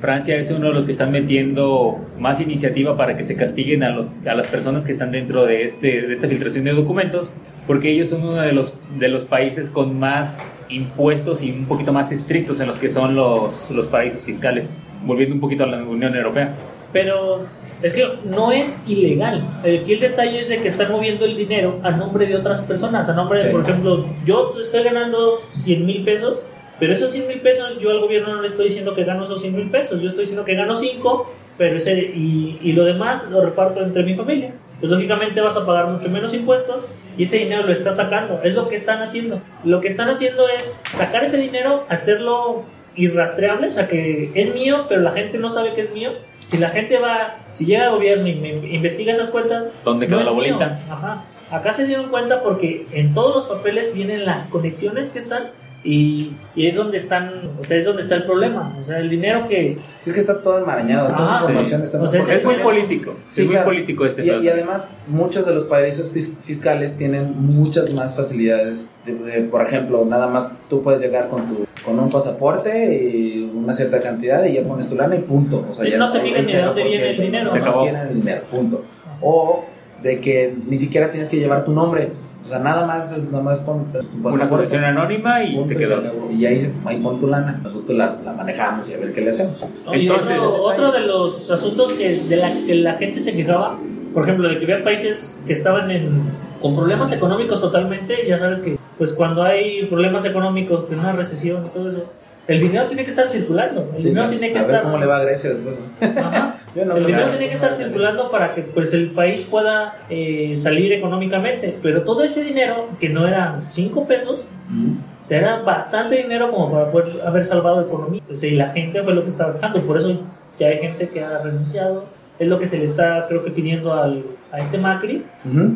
Francia es uno de los que están metiendo más iniciativa para que se castiguen a, los, a las personas que están dentro de, este, de esta filtración de documentos, porque ellos son uno de los, de los países con más impuestos y un poquito más estrictos en los que son los, los paraísos fiscales, volviendo un poquito a la Unión Europea. Pero es que no es ilegal. Aquí el detalle es de que están moviendo el dinero a nombre de otras personas. A nombre de, Sí. por ejemplo, yo estoy ganando 100 mil pesos, pero esos 100 mil pesos yo al gobierno no le estoy diciendo que gano esos 100 mil pesos. Yo estoy diciendo que gano 5, pero ese, y, y lo demás lo reparto entre mi familia. Pues lógicamente vas a pagar mucho menos impuestos y ese dinero lo estás sacando. Es lo que están haciendo. Lo que están haciendo es sacar ese dinero, hacerlo irrastreable, o sea que es mío, pero la gente no sabe que es mío. Si la gente va, si llega al gobierno y me investiga esas cuentas, ¿Dónde quedó no la bolita? Ajá. Acá se dieron cuenta porque en todos los papeles vienen las conexiones que están y, y es donde están, o sea, es donde está el problema. O sea, el dinero que Es que está todo enmarañado, toda Ah, esa información sí. está O sea, Es muy político, Sí, es muy claro. político este Y, y además, muchos de los paraísos fis- fiscales tienen muchas más facilidades. De, de, por ejemplo, nada más tú puedes llegar con tu con un pasaporte y una cierta cantidad y ya pones tu lana y punto. O sea, Sí, ya no se fijan ni de dónde 0%, viene el dinero, Se acabó. el dinero, punto. O de que ni siquiera tienes que llevar tu nombre. O sea, nada más, es- nada más pon tu Una asociación anónima y se quedó. Y ahí, pon tu lana. Nosotros la, la manejamos y a ver qué le hacemos. Entonces- otro, otro de los asuntos que de la que la gente se quejaba, por ejemplo, de que había países que estaban en, con problemas económicos totalmente, ya sabes que pues cuando hay problemas económicos, que una recesión y todo eso, el dinero tiene que estar circulando, el Sí, dinero tiene que a ver estar... cómo le va a Grecia después. Ajá. Yo no el dinero tiene que estar circulando para que pues el país pueda eh, salir económicamente, pero todo ese dinero, que no eran 5 pesos, Ujú. o sea, era bastante dinero como para poder haber salvado la economía. Pues, y la gente fue lo que estaba quejando. Por eso ya hay gente que ha renunciado. Es lo que se le está, creo que, pidiendo al, a este Macri.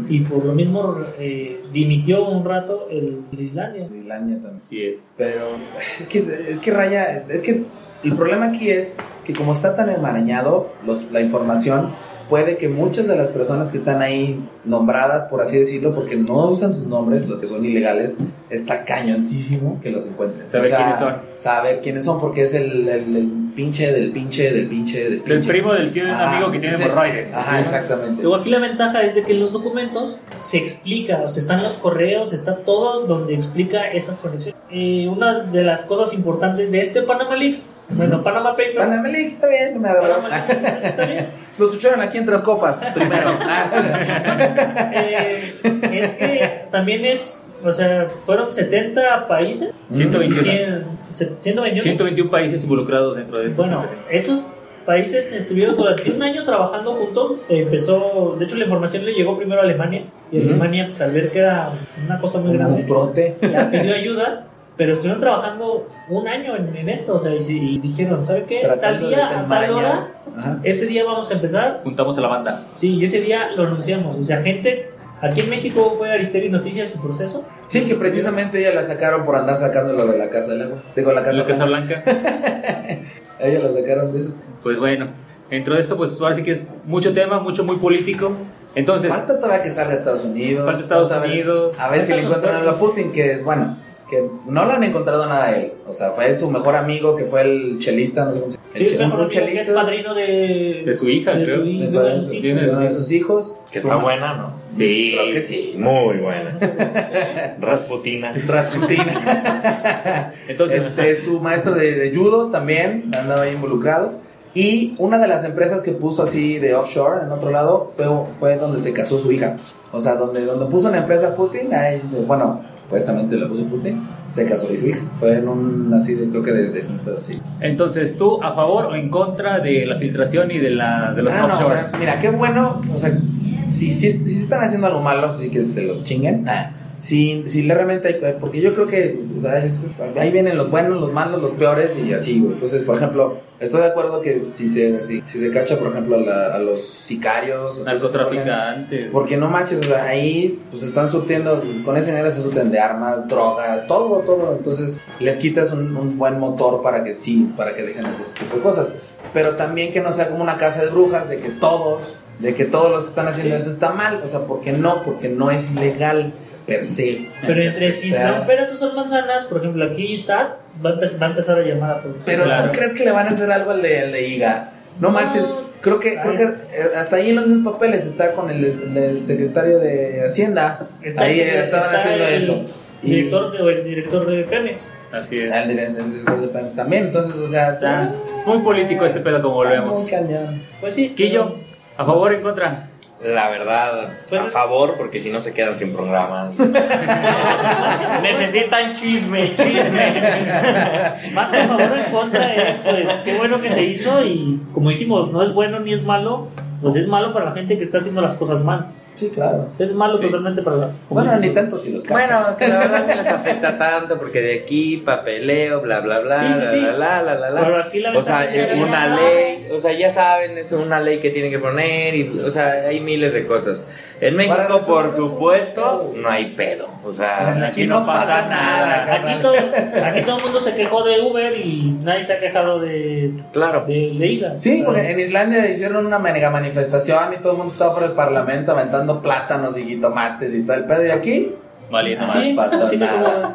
Y por lo mismo eh, dimitió un rato el de Islandia. De Islandia también. Así es. Pero es que, es que Raya, es que el problema aquí es que como está tan enmarañado los, la información, puede que muchas de las personas que están ahí nombradas, por así decirlo, porque no usan sus nombres, los que son ilegales, está cañoncísimo que los encuentren. Saber quiénes son. Saber quiénes son, porque es el, el- el pinche del pinche del pinche del Es el pinche. primo del tío de un Ah, amigo que tiene sí. hemorroides. Ajá, exactamente. Luego aquí la ventaja es de que en los documentos se explica, o sea, están los correos, está todo donde explica esas conexiones. Eh, una de las cosas importantes de este Panama Leaks, bueno, Panama Papers, Panama Leaks, está bien, no me. Leaks, está bien. Lo escucharon aquí en Tras Copas, primero. Ah. Eh, es que también es, o sea, fueron 70 países, 121. 100, 121. 121 países involucrados dentro de eso. Bueno, esos países estuvieron durante un año trabajando juntos. Empezó, de hecho, la información le llegó primero a Alemania. Y. Alemania, pues, al ver que era una cosa muy Un grande, ya pidió ayuda. Pero estuvieron trabajando un año en, en esto. O sea, y, dijeron, ¿sabe qué? Tal Tratando día, a tal hora, Ajá. ese día vamos a empezar. Juntamos a la banda. Sí, y ese día lo anunciamos. O sea, gente. Aquí en México fue Aristegui Noticias su proceso. Sí, que precisamente ella la sacaron por andar sacando lo de la casa del agua. Digo, la casa, La Casa Blanca. Ella la sacaron de eso. Pues bueno, dentro de esto, pues ahora sí que es mucho tema, mucho muy político. Entonces, Falta todavía que salga a Estados Unidos. Falta Estados a ver- Unidos. A ver si le encuentran a Putin, que bueno, que no lo han encontrado nada a él. O sea, fue su mejor amigo que fue el chelista, no sé cómo se llama. Sí, El che- mejor un amigo que es padrino de, De su hija, de creo. su de, de- sus hijos. Tiene- de uno de sus hijos. Que está buena, ¿no? Sí. Creo que sí. Muy buena. Rasputina. Rasputina. Entonces, este, su maestro de, de judo también andaba ahí involucrado. Y una de las empresas que puso así de offshore en otro lado fue, fue donde se casó su hija. O sea, donde, donde puso una empresa Putin, ahí, bueno, supuestamente la puso Putin, se casó y su hija. Fue en un así de, creo que de, de así. entonces, ¿tú a favor o en contra de la filtración y de, la, de los Ah, no, o offshores? sea, mira, qué bueno, o sea, si, si, si están haciendo algo malo, sí que se los chinguen. Ah, si, si le realmente hay, porque yo creo que o sea, es- ahí vienen los buenos, los malos, los peores y así, güey. Entonces, por ejemplo, estoy de acuerdo que si se, si, si se cacha, por ejemplo, a, la- a los sicarios, Narcotraficantes. porque no manches, o sea, ahí pues están surtiendo, con ese dinero se surten de armas, drogas, todo, todo. Entonces les quitas un, un buen motor para que sí, para que dejen de hacer este tipo de cosas. Pero también que no sea como una casa de brujas, de que todos, de que todos los que están haciendo eso está mal. O sea, ¿por qué no? Porque no es ilegal per se. Pero entre si son peras o son manzanas, por ejemplo, aquí SAT va va a empezar a llamar a todos. Pero Claro. ¿tú crees que le van a hacer algo al de, al de IGA? No manches, creo que, creo que eh, hasta ahí en los mismos papeles está con el, el- el secretario de Hacienda. Está- ahí estaban está haciendo el eso. Y- Director de, o exdirector de Pemex. Así es. director el director de Pemex también. Entonces, o sea, Está muy político este pedo como volvemos. muy cañón. Pues sí. Quillo, ¿a favor o en contra? La verdad, Pues a es- favor, porque si no se quedan sin programas. Necesitan chisme, chisme. Más que a favor o en contra es, pues, qué bueno que se hizo y, como dijimos, no es bueno ni es malo, pues es malo para la gente que está haciendo las cosas mal. Sí, claro. Es malo Sí. totalmente para la Bueno, ni tanto si los cachan. Bueno, que la verdad no les afecta tanto porque de aquí papeleo, bla, bla, bla, Sí, sí, la, sí. la, la, la, la, la. Pero aquí la O sea, eh, una ley, o sea, ya saben, es una ley que tienen que poner y, o sea, hay miles de cosas. En México, por supuesto, no hay pedo. O sea, Aquí no pasa nada, Aquí todo, aquí todo el mundo se quejó de Uber y nadie se ha quejado de, claro. de, de IGA. Sí, porque en Islandia hicieron una mega manifestación y todo el mundo estaba fuera del parlamento aventando plátanos y tomates y todo el pedo. Y aquí, Vale, Ah, sí, pasó nada.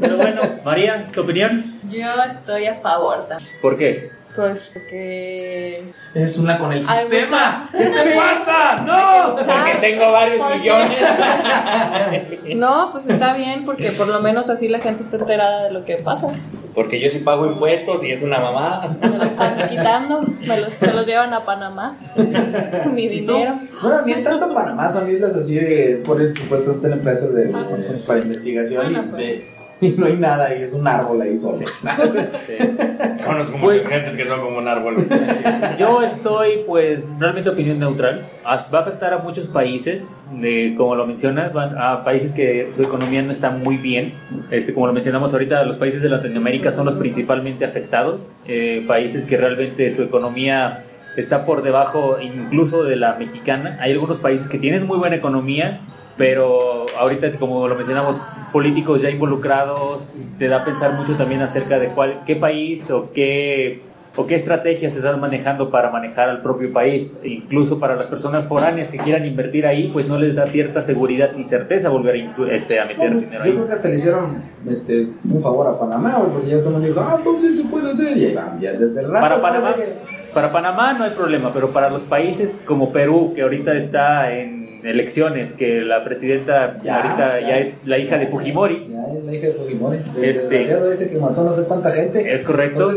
Pero bueno, María, ¿tu opinión? Yo estoy a favor también. ¿Por qué? Pues porque es una con el sistema. mucha- ¿Qué te pasa? hay ¡No! que luchar. tengo varios ¿Por millones. No, pues está bien porque por lo menos así la gente está enterada de lo que pasa. Porque yo sí pago impuestos y es una mamada. Me lo están quitando, me lo- se los llevan a Panamá. Mi dinero. Bueno, ni es tanto Panamá, son islas así de por el supuesto de la empresa de, Ah, para investigación Bueno, y, pues. de- y no hay nada y es un árbol ahí solo. Conozco Pues- muchas gentes que son como un árbol. Yo estoy, pues, realmente opinión neutral. Va a afectar a muchos países, de, como lo mencionas, van a países que su economía no está muy bien. Este, como lo mencionamos ahorita, los países de Latinoamérica son los principalmente afectados. Eh, países que realmente su economía está por debajo incluso de la mexicana. Hay algunos países que tienen muy buena economía, pero ahorita, como lo mencionamos, políticos ya involucrados, te da a pensar mucho también acerca de cuál, qué país o qué, o qué estrategias se están manejando para manejar al propio país. Incluso para las personas foráneas que quieran invertir ahí, pues no les da cierta seguridad ni certeza volver a, este, a meter dinero Yo ahí. creo que hasta le hicieron este, un favor a Panamá, porque ya todo el mundo dijo, ah, entonces se puede hacer. Y ahí van, ya desde el rato. Para Panamá, que- para Panamá no hay problema, pero para los países como Perú, que ahorita está en elecciones, que la presidenta Ya, ahorita ya, ya. es la hija de Fujimori, Ya es la hija de Fujimori. El Este- ese que mató no sé cuánta gente. Es correcto.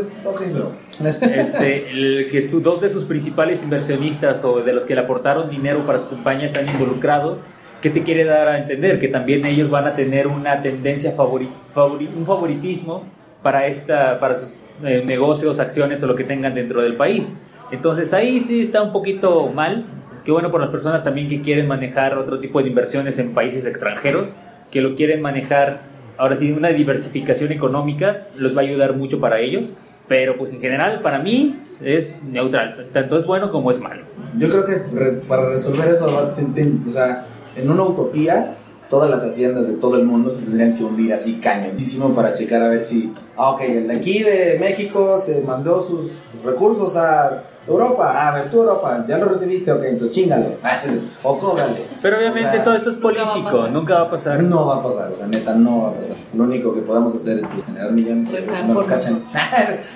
Entonces, este, el que dos de sus principales inversionistas o de los que le aportaron dinero para su campaña están involucrados, ¿qué te quiere dar a entender? Que también ellos van a tener una tendencia, favori- favori- un favoritismo para, esta, para sus eh, negocios, acciones o lo que tengan dentro del país. Entonces ahí sí está un poquito mal. Qué bueno por las personas también que quieren manejar otro tipo de inversiones en países extranjeros, que lo quieren manejar, ahora sí, una diversificación económica, los va a ayudar mucho para ellos. Pero pues en general para mí es neutral, tanto es bueno como es malo. Yo creo que re- para resolver eso, o sea, en una utopía, todas las haciendas de todo el mundo se tendrían que hundir así cañoncísimo para checar a ver si, ah, ok, el de aquí de México se mandó sus recursos a Europa, ah, a ver, tú Europa, ya lo recibiste, ok, entonces chingalo, o cóbrale. Pero obviamente O sea, todo esto es nunca va a político, nunca va a pasar. No va a pasar, o sea, neta, no va a pasar. Lo único que podamos hacer es pues, generar millones y si no nos Rezar cachan.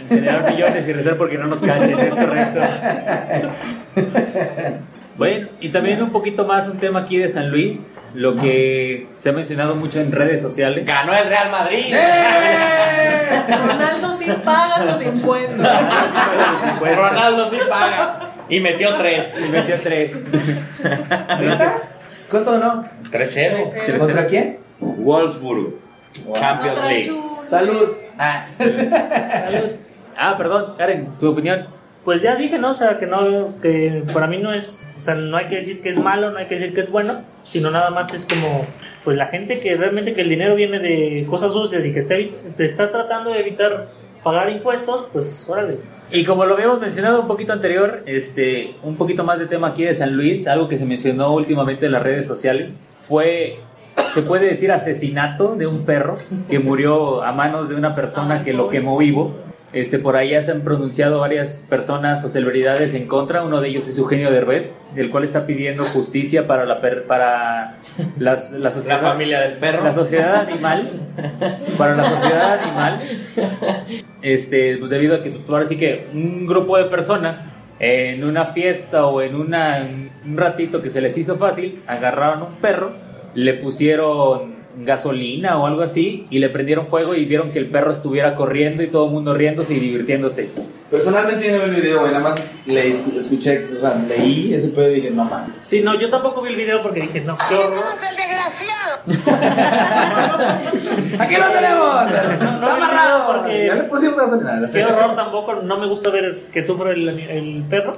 Generar millones y rezar porque no nos cachen, es correcto. Bueno, y también un poquito más un tema aquí de San Luis, lo que se ha mencionado mucho en redes sociales. Ganó el Real Madrid. ¡Eh! Ronaldo sí paga sus impuestos. Pues, Ronaldo sí paga. Y metió tres. y metió tres. ¿Cuánto no? 3-0. ¿Contra quién? Wolfsburg. Champions League. chu- Salud. Ah. Ah, perdón, Karen, tu opinión. Pues ya dije, ¿no? O sea, que no, que para mí no es, o sea, no hay que decir que es malo, no hay que decir que es bueno, sino nada más es como, pues la gente que realmente que el dinero viene de cosas sucias y que está, te está tratando de evitar pagar impuestos, pues órale. Y como lo habíamos mencionado un poquito anterior, este, un poquito más de tema aquí de San Luis, algo que se mencionó últimamente en las redes sociales, fue, se puede decir, asesinato de un perro que murió a manos de una persona que lo quemó vivo. Este, por ahí ya se han pronunciado varias personas o celebridades en contra. Uno de ellos es Eugenio Derbez, el cual está pidiendo justicia para la, per- para la La sociedad. familia del perro. La sociedad animal, para la sociedad animal, este, pues debido a que pues, ahora sí que un grupo de personas en una fiesta o en una, un ratito que se les hizo fácil, agarraron un perro, le pusieron gasolina o algo así y le prendieron fuego y vieron que el perro estuviera corriendo y todo el mundo riéndose y divirtiéndose. Personalmente yo no vi el video, güey, nada más le escuché, o sea, leí ese pedo y dije, no mames. Sí, no, yo tampoco vi el video porque dije, no, qué horror. ¡Aquí lo tenemos! no, ¡Está amarrado! porque- Ya le pusimos gasolina. Qué horror tampoco, no me gusta ver que sufre el, el perro.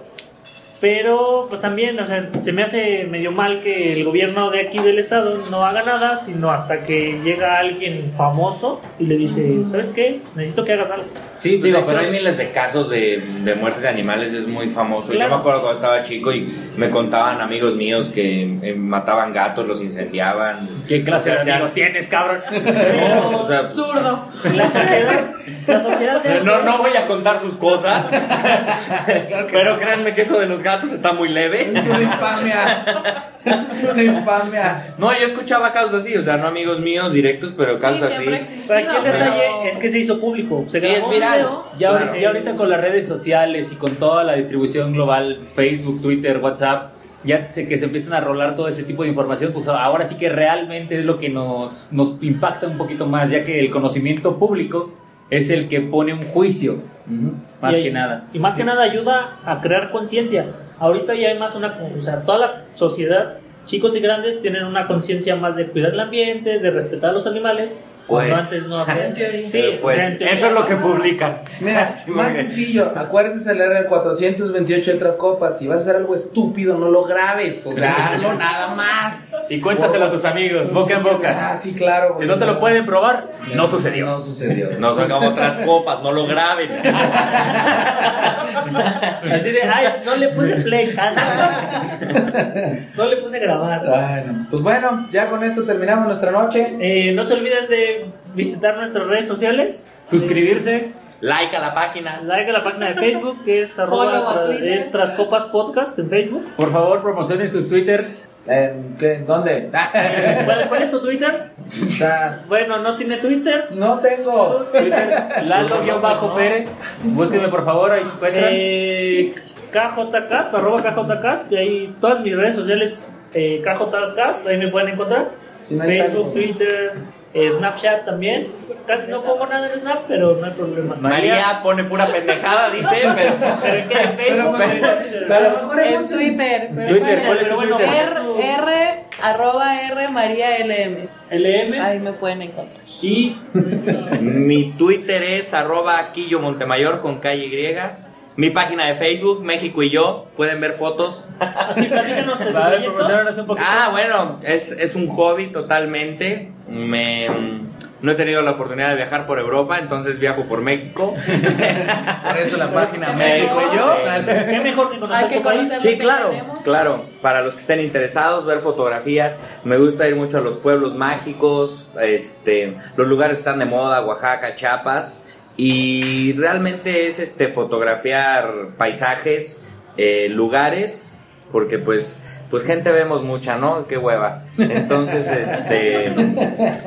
Pero, pues también, o sea, se me hace medio mal que el gobierno de aquí del estado no haga nada, sino hasta que llega alguien famoso y le dice, ¿sabes qué? Necesito que hagas algo. Sí, pues, Digo, hecho- pero hay miles de casos de, de muertes de animales, es muy famoso. Yo Claro. me acuerdo cuando estaba chico y me contaban amigos míos que eh, mataban gatos, los incendiaban. ¿Qué clase O de sea, amigos tienes, cabrón? No, o sea, Zurdo. La sociedad, la sociedad de- no, no voy a contar sus cosas, pero créanme que eso de los gatos está muy leve. Es una infamia. Es una infamia. No, yo escuchaba casos así, o sea, no amigos míos directos, pero Sí, casos así. existió, aquí el pero- detalle es que se hizo público. Se Sí, grabó es viral. Ya, Claro. ya ahorita con las redes sociales y con toda la distribución global, Facebook, Twitter, WhatsApp, ya sé que se empiezan a rolar todo ese tipo de información, pues ahora sí que realmente es lo que nos, nos impacta un poquito más, ya que el conocimiento público es el que pone un juicio, más Y- que nada. Y más que nada ayuda a crear conciencia. Ahorita ya hay más una, o sea, toda la sociedad, chicos y grandes, tienen una conciencia más de cuidar el ambiente, de respetar a los animales. Cuando Pues, antes no había. en teoría. Sí, pues o sea, en teoría. eso es lo que publican. Mira, Sí, más sencillo, acuérdense de leer el 428 otras copas. Si vas a hacer algo estúpido, no lo grabes. O sea, hazlo nada más. Y cuéntaselo a tus amigos, boca en boca. Ah, sí, claro. Si no te lo pueden probar, no sucedió. No sucedió. No sacamos otras copas, no lo graben. Así de, ay, no le puse play. no le puse grabar. Ay, no. Pues bueno, ya con esto terminamos nuestra noche. Eh, no se olviden de visitar nuestras redes sociales. Suscribirse. Like a la página. Like a la página de Facebook, que es, arroba, es Trascopas Podcast en Facebook. Por favor, promocionen sus twitters. ¿En qué? ¿Dónde? ¿Cuál, cuál es tu Twitter? Está- Bueno, no tiene Twitter. No tengo. Twitter, Lalo-Pérez. Búsquenme, por favor, ahí encuentran. Eh, KJCast, arroba KJCast, y ahí todas mis redes sociales, eh, KJCast, ahí me pueden encontrar. Si no está- Facebook, Twitter, Snapchat también. Casi no pongo nada en Snap, pero no hay problema. María pone pura pendejada, dice, pero. Pero que en Pero, Facebook, pero, en Twitter. pero hay En Twitter. pero Twitter, ¿cuál es tu pero bueno, Twitter? R, R, arroba R, María LM. LM. Ahí me pueden encontrar. Y Mi Twitter es arroba Quillo Montemayor con calle Y. Mi página de Facebook, México y yo, pueden ver fotos. así platícanos proyecto. Ah, bueno, es, es un hobby totalmente. Me, No he tenido la oportunidad de viajar por Europa, entonces viajo por México. Por eso la página ¿Qué México y yo. ¿Qué mejor que conocer que Sí, claro, tenemos. claro. Para los que estén interesados, ver fotografías, me gusta ir mucho a los pueblos mágicos, este, los lugares que están de moda, Oaxaca, Chiapas, y realmente es este fotografiar paisajes, eh, lugares, porque pues, pues gente vemos mucha, ¿no? Qué hueva. Entonces, este,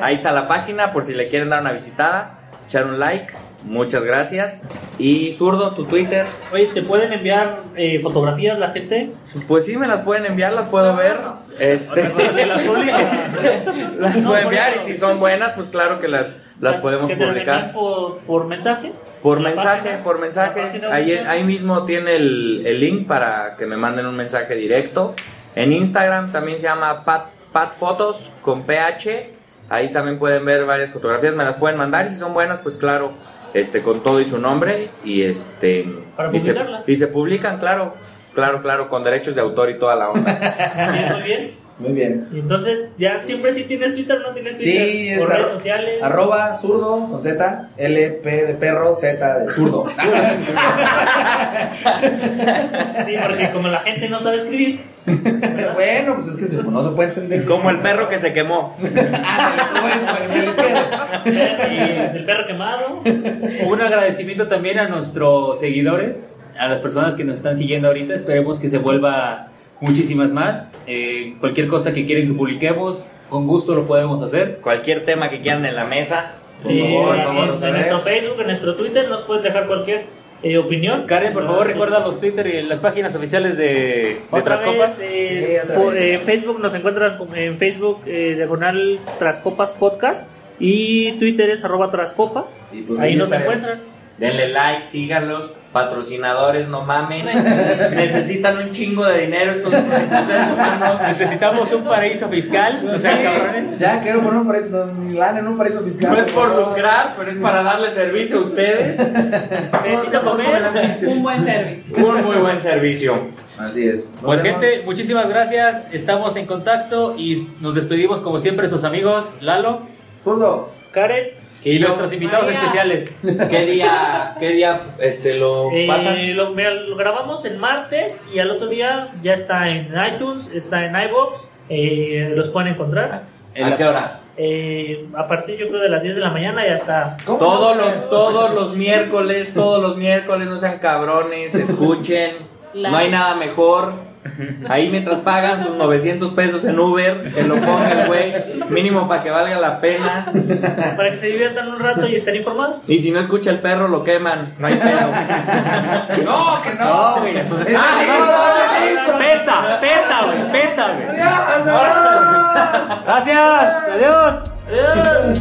ahí está la página por si le quieren dar una visitada, echar un like. Muchas gracias. Y zurdo, tu Twitter. Oye, ¿te pueden enviar eh, fotografías la gente? Pues sí, me las pueden enviar, las puedo ver. Este, las No, puedo enviar y si son buenas, pues claro que las, las podemos ¿Que te las publicar. por, por mensaje? Por ¿La mensaje, página? por ¿La mensaje. Ahí, ahí mismo tiene el, el link para que me manden un mensaje directo. En Instagram también se llama Pat, Pat Fotos con PH. Ahí también pueden ver varias fotografías, me las pueden mandar y si son buenas, pues claro, este con todo y su nombre y este Para y se, y se publican, claro. Claro, claro, con derechos de autor y toda la onda. Bien. Muy bien. Y entonces, ya siempre sí tienes Twitter, ¿no tienes Twitter? Sí, es por redes sociales. arroba zurdo con Z, L, P de perro, Z de zurdo. Sí, porque como la gente no sabe escribir, bueno, pues es que se- no se puede entender. Como el perro que se quemó. Ah, el perro quemado. Un agradecimiento también a nuestros seguidores, a las personas que nos están siguiendo ahorita. Esperemos que se vuelva muchísimas más. Eh, cualquier cosa que quieren que publiquemos, con gusto lo podemos hacer. Cualquier tema que quieran en la mesa. Por favor, vámonos a en nuestro Facebook, en nuestro Twitter, nos pueden dejar cualquier eh, opinión. Karen, por favor, Ah, recuerda los Twitter y las páginas oficiales de, de Trascopas. eh, Sí, otra por- vez. eh, Facebook nos encuentran en Facebook eh, diagonal Trascopas Podcast y Twitter es arroba Trascopas. Y pues ahí ahí nos estaremos. encuentran. Denle like, síganlos. Patrocinadores, no mamen. Necesitan un chingo de dinero estos estos seres humanos. Necesitamos un paraíso fiscal. O sea, Sí. cabrones. Ya quiero poner un paraíso, Milán en un paraíso fiscal. No es por lucrar, pero es para darle servicio a ustedes. Necesito comer. Un buen servicio. Un muy buen servicio. Así es. Nos Pues vemos. gente, muchísimas gracias. Estamos en contacto y nos despedimos como siempre sus amigos Lalo Zurdo. Karen, y nuestros invitados María. especiales. ¿Qué día, qué día este, lo eh, pasan? lo, mira, lo grabamos el martes y al otro día ya está en iTunes, está en iBox, eh, los pueden encontrar. En ¿A la- qué hora? Eh, a partir yo creo de las 10 de la mañana ya está. ¿Cómo Todos los, todos los miércoles, todos los miércoles, no sean cabrones, escuchen. No hay nada mejor. Ahí mientras pagan sus 900 pesos en Uber, que lo ponga el güey, mínimo para que valga la pena. Para que se diviertan un rato y estén informados. Y si no escucha el perro, lo queman, no hay pedo. No, que no. No, güey, entonces- ¡Ah, no! Peta, peta, güey, peta, güey. Adiós, no. Gracias, adiós. Adiós.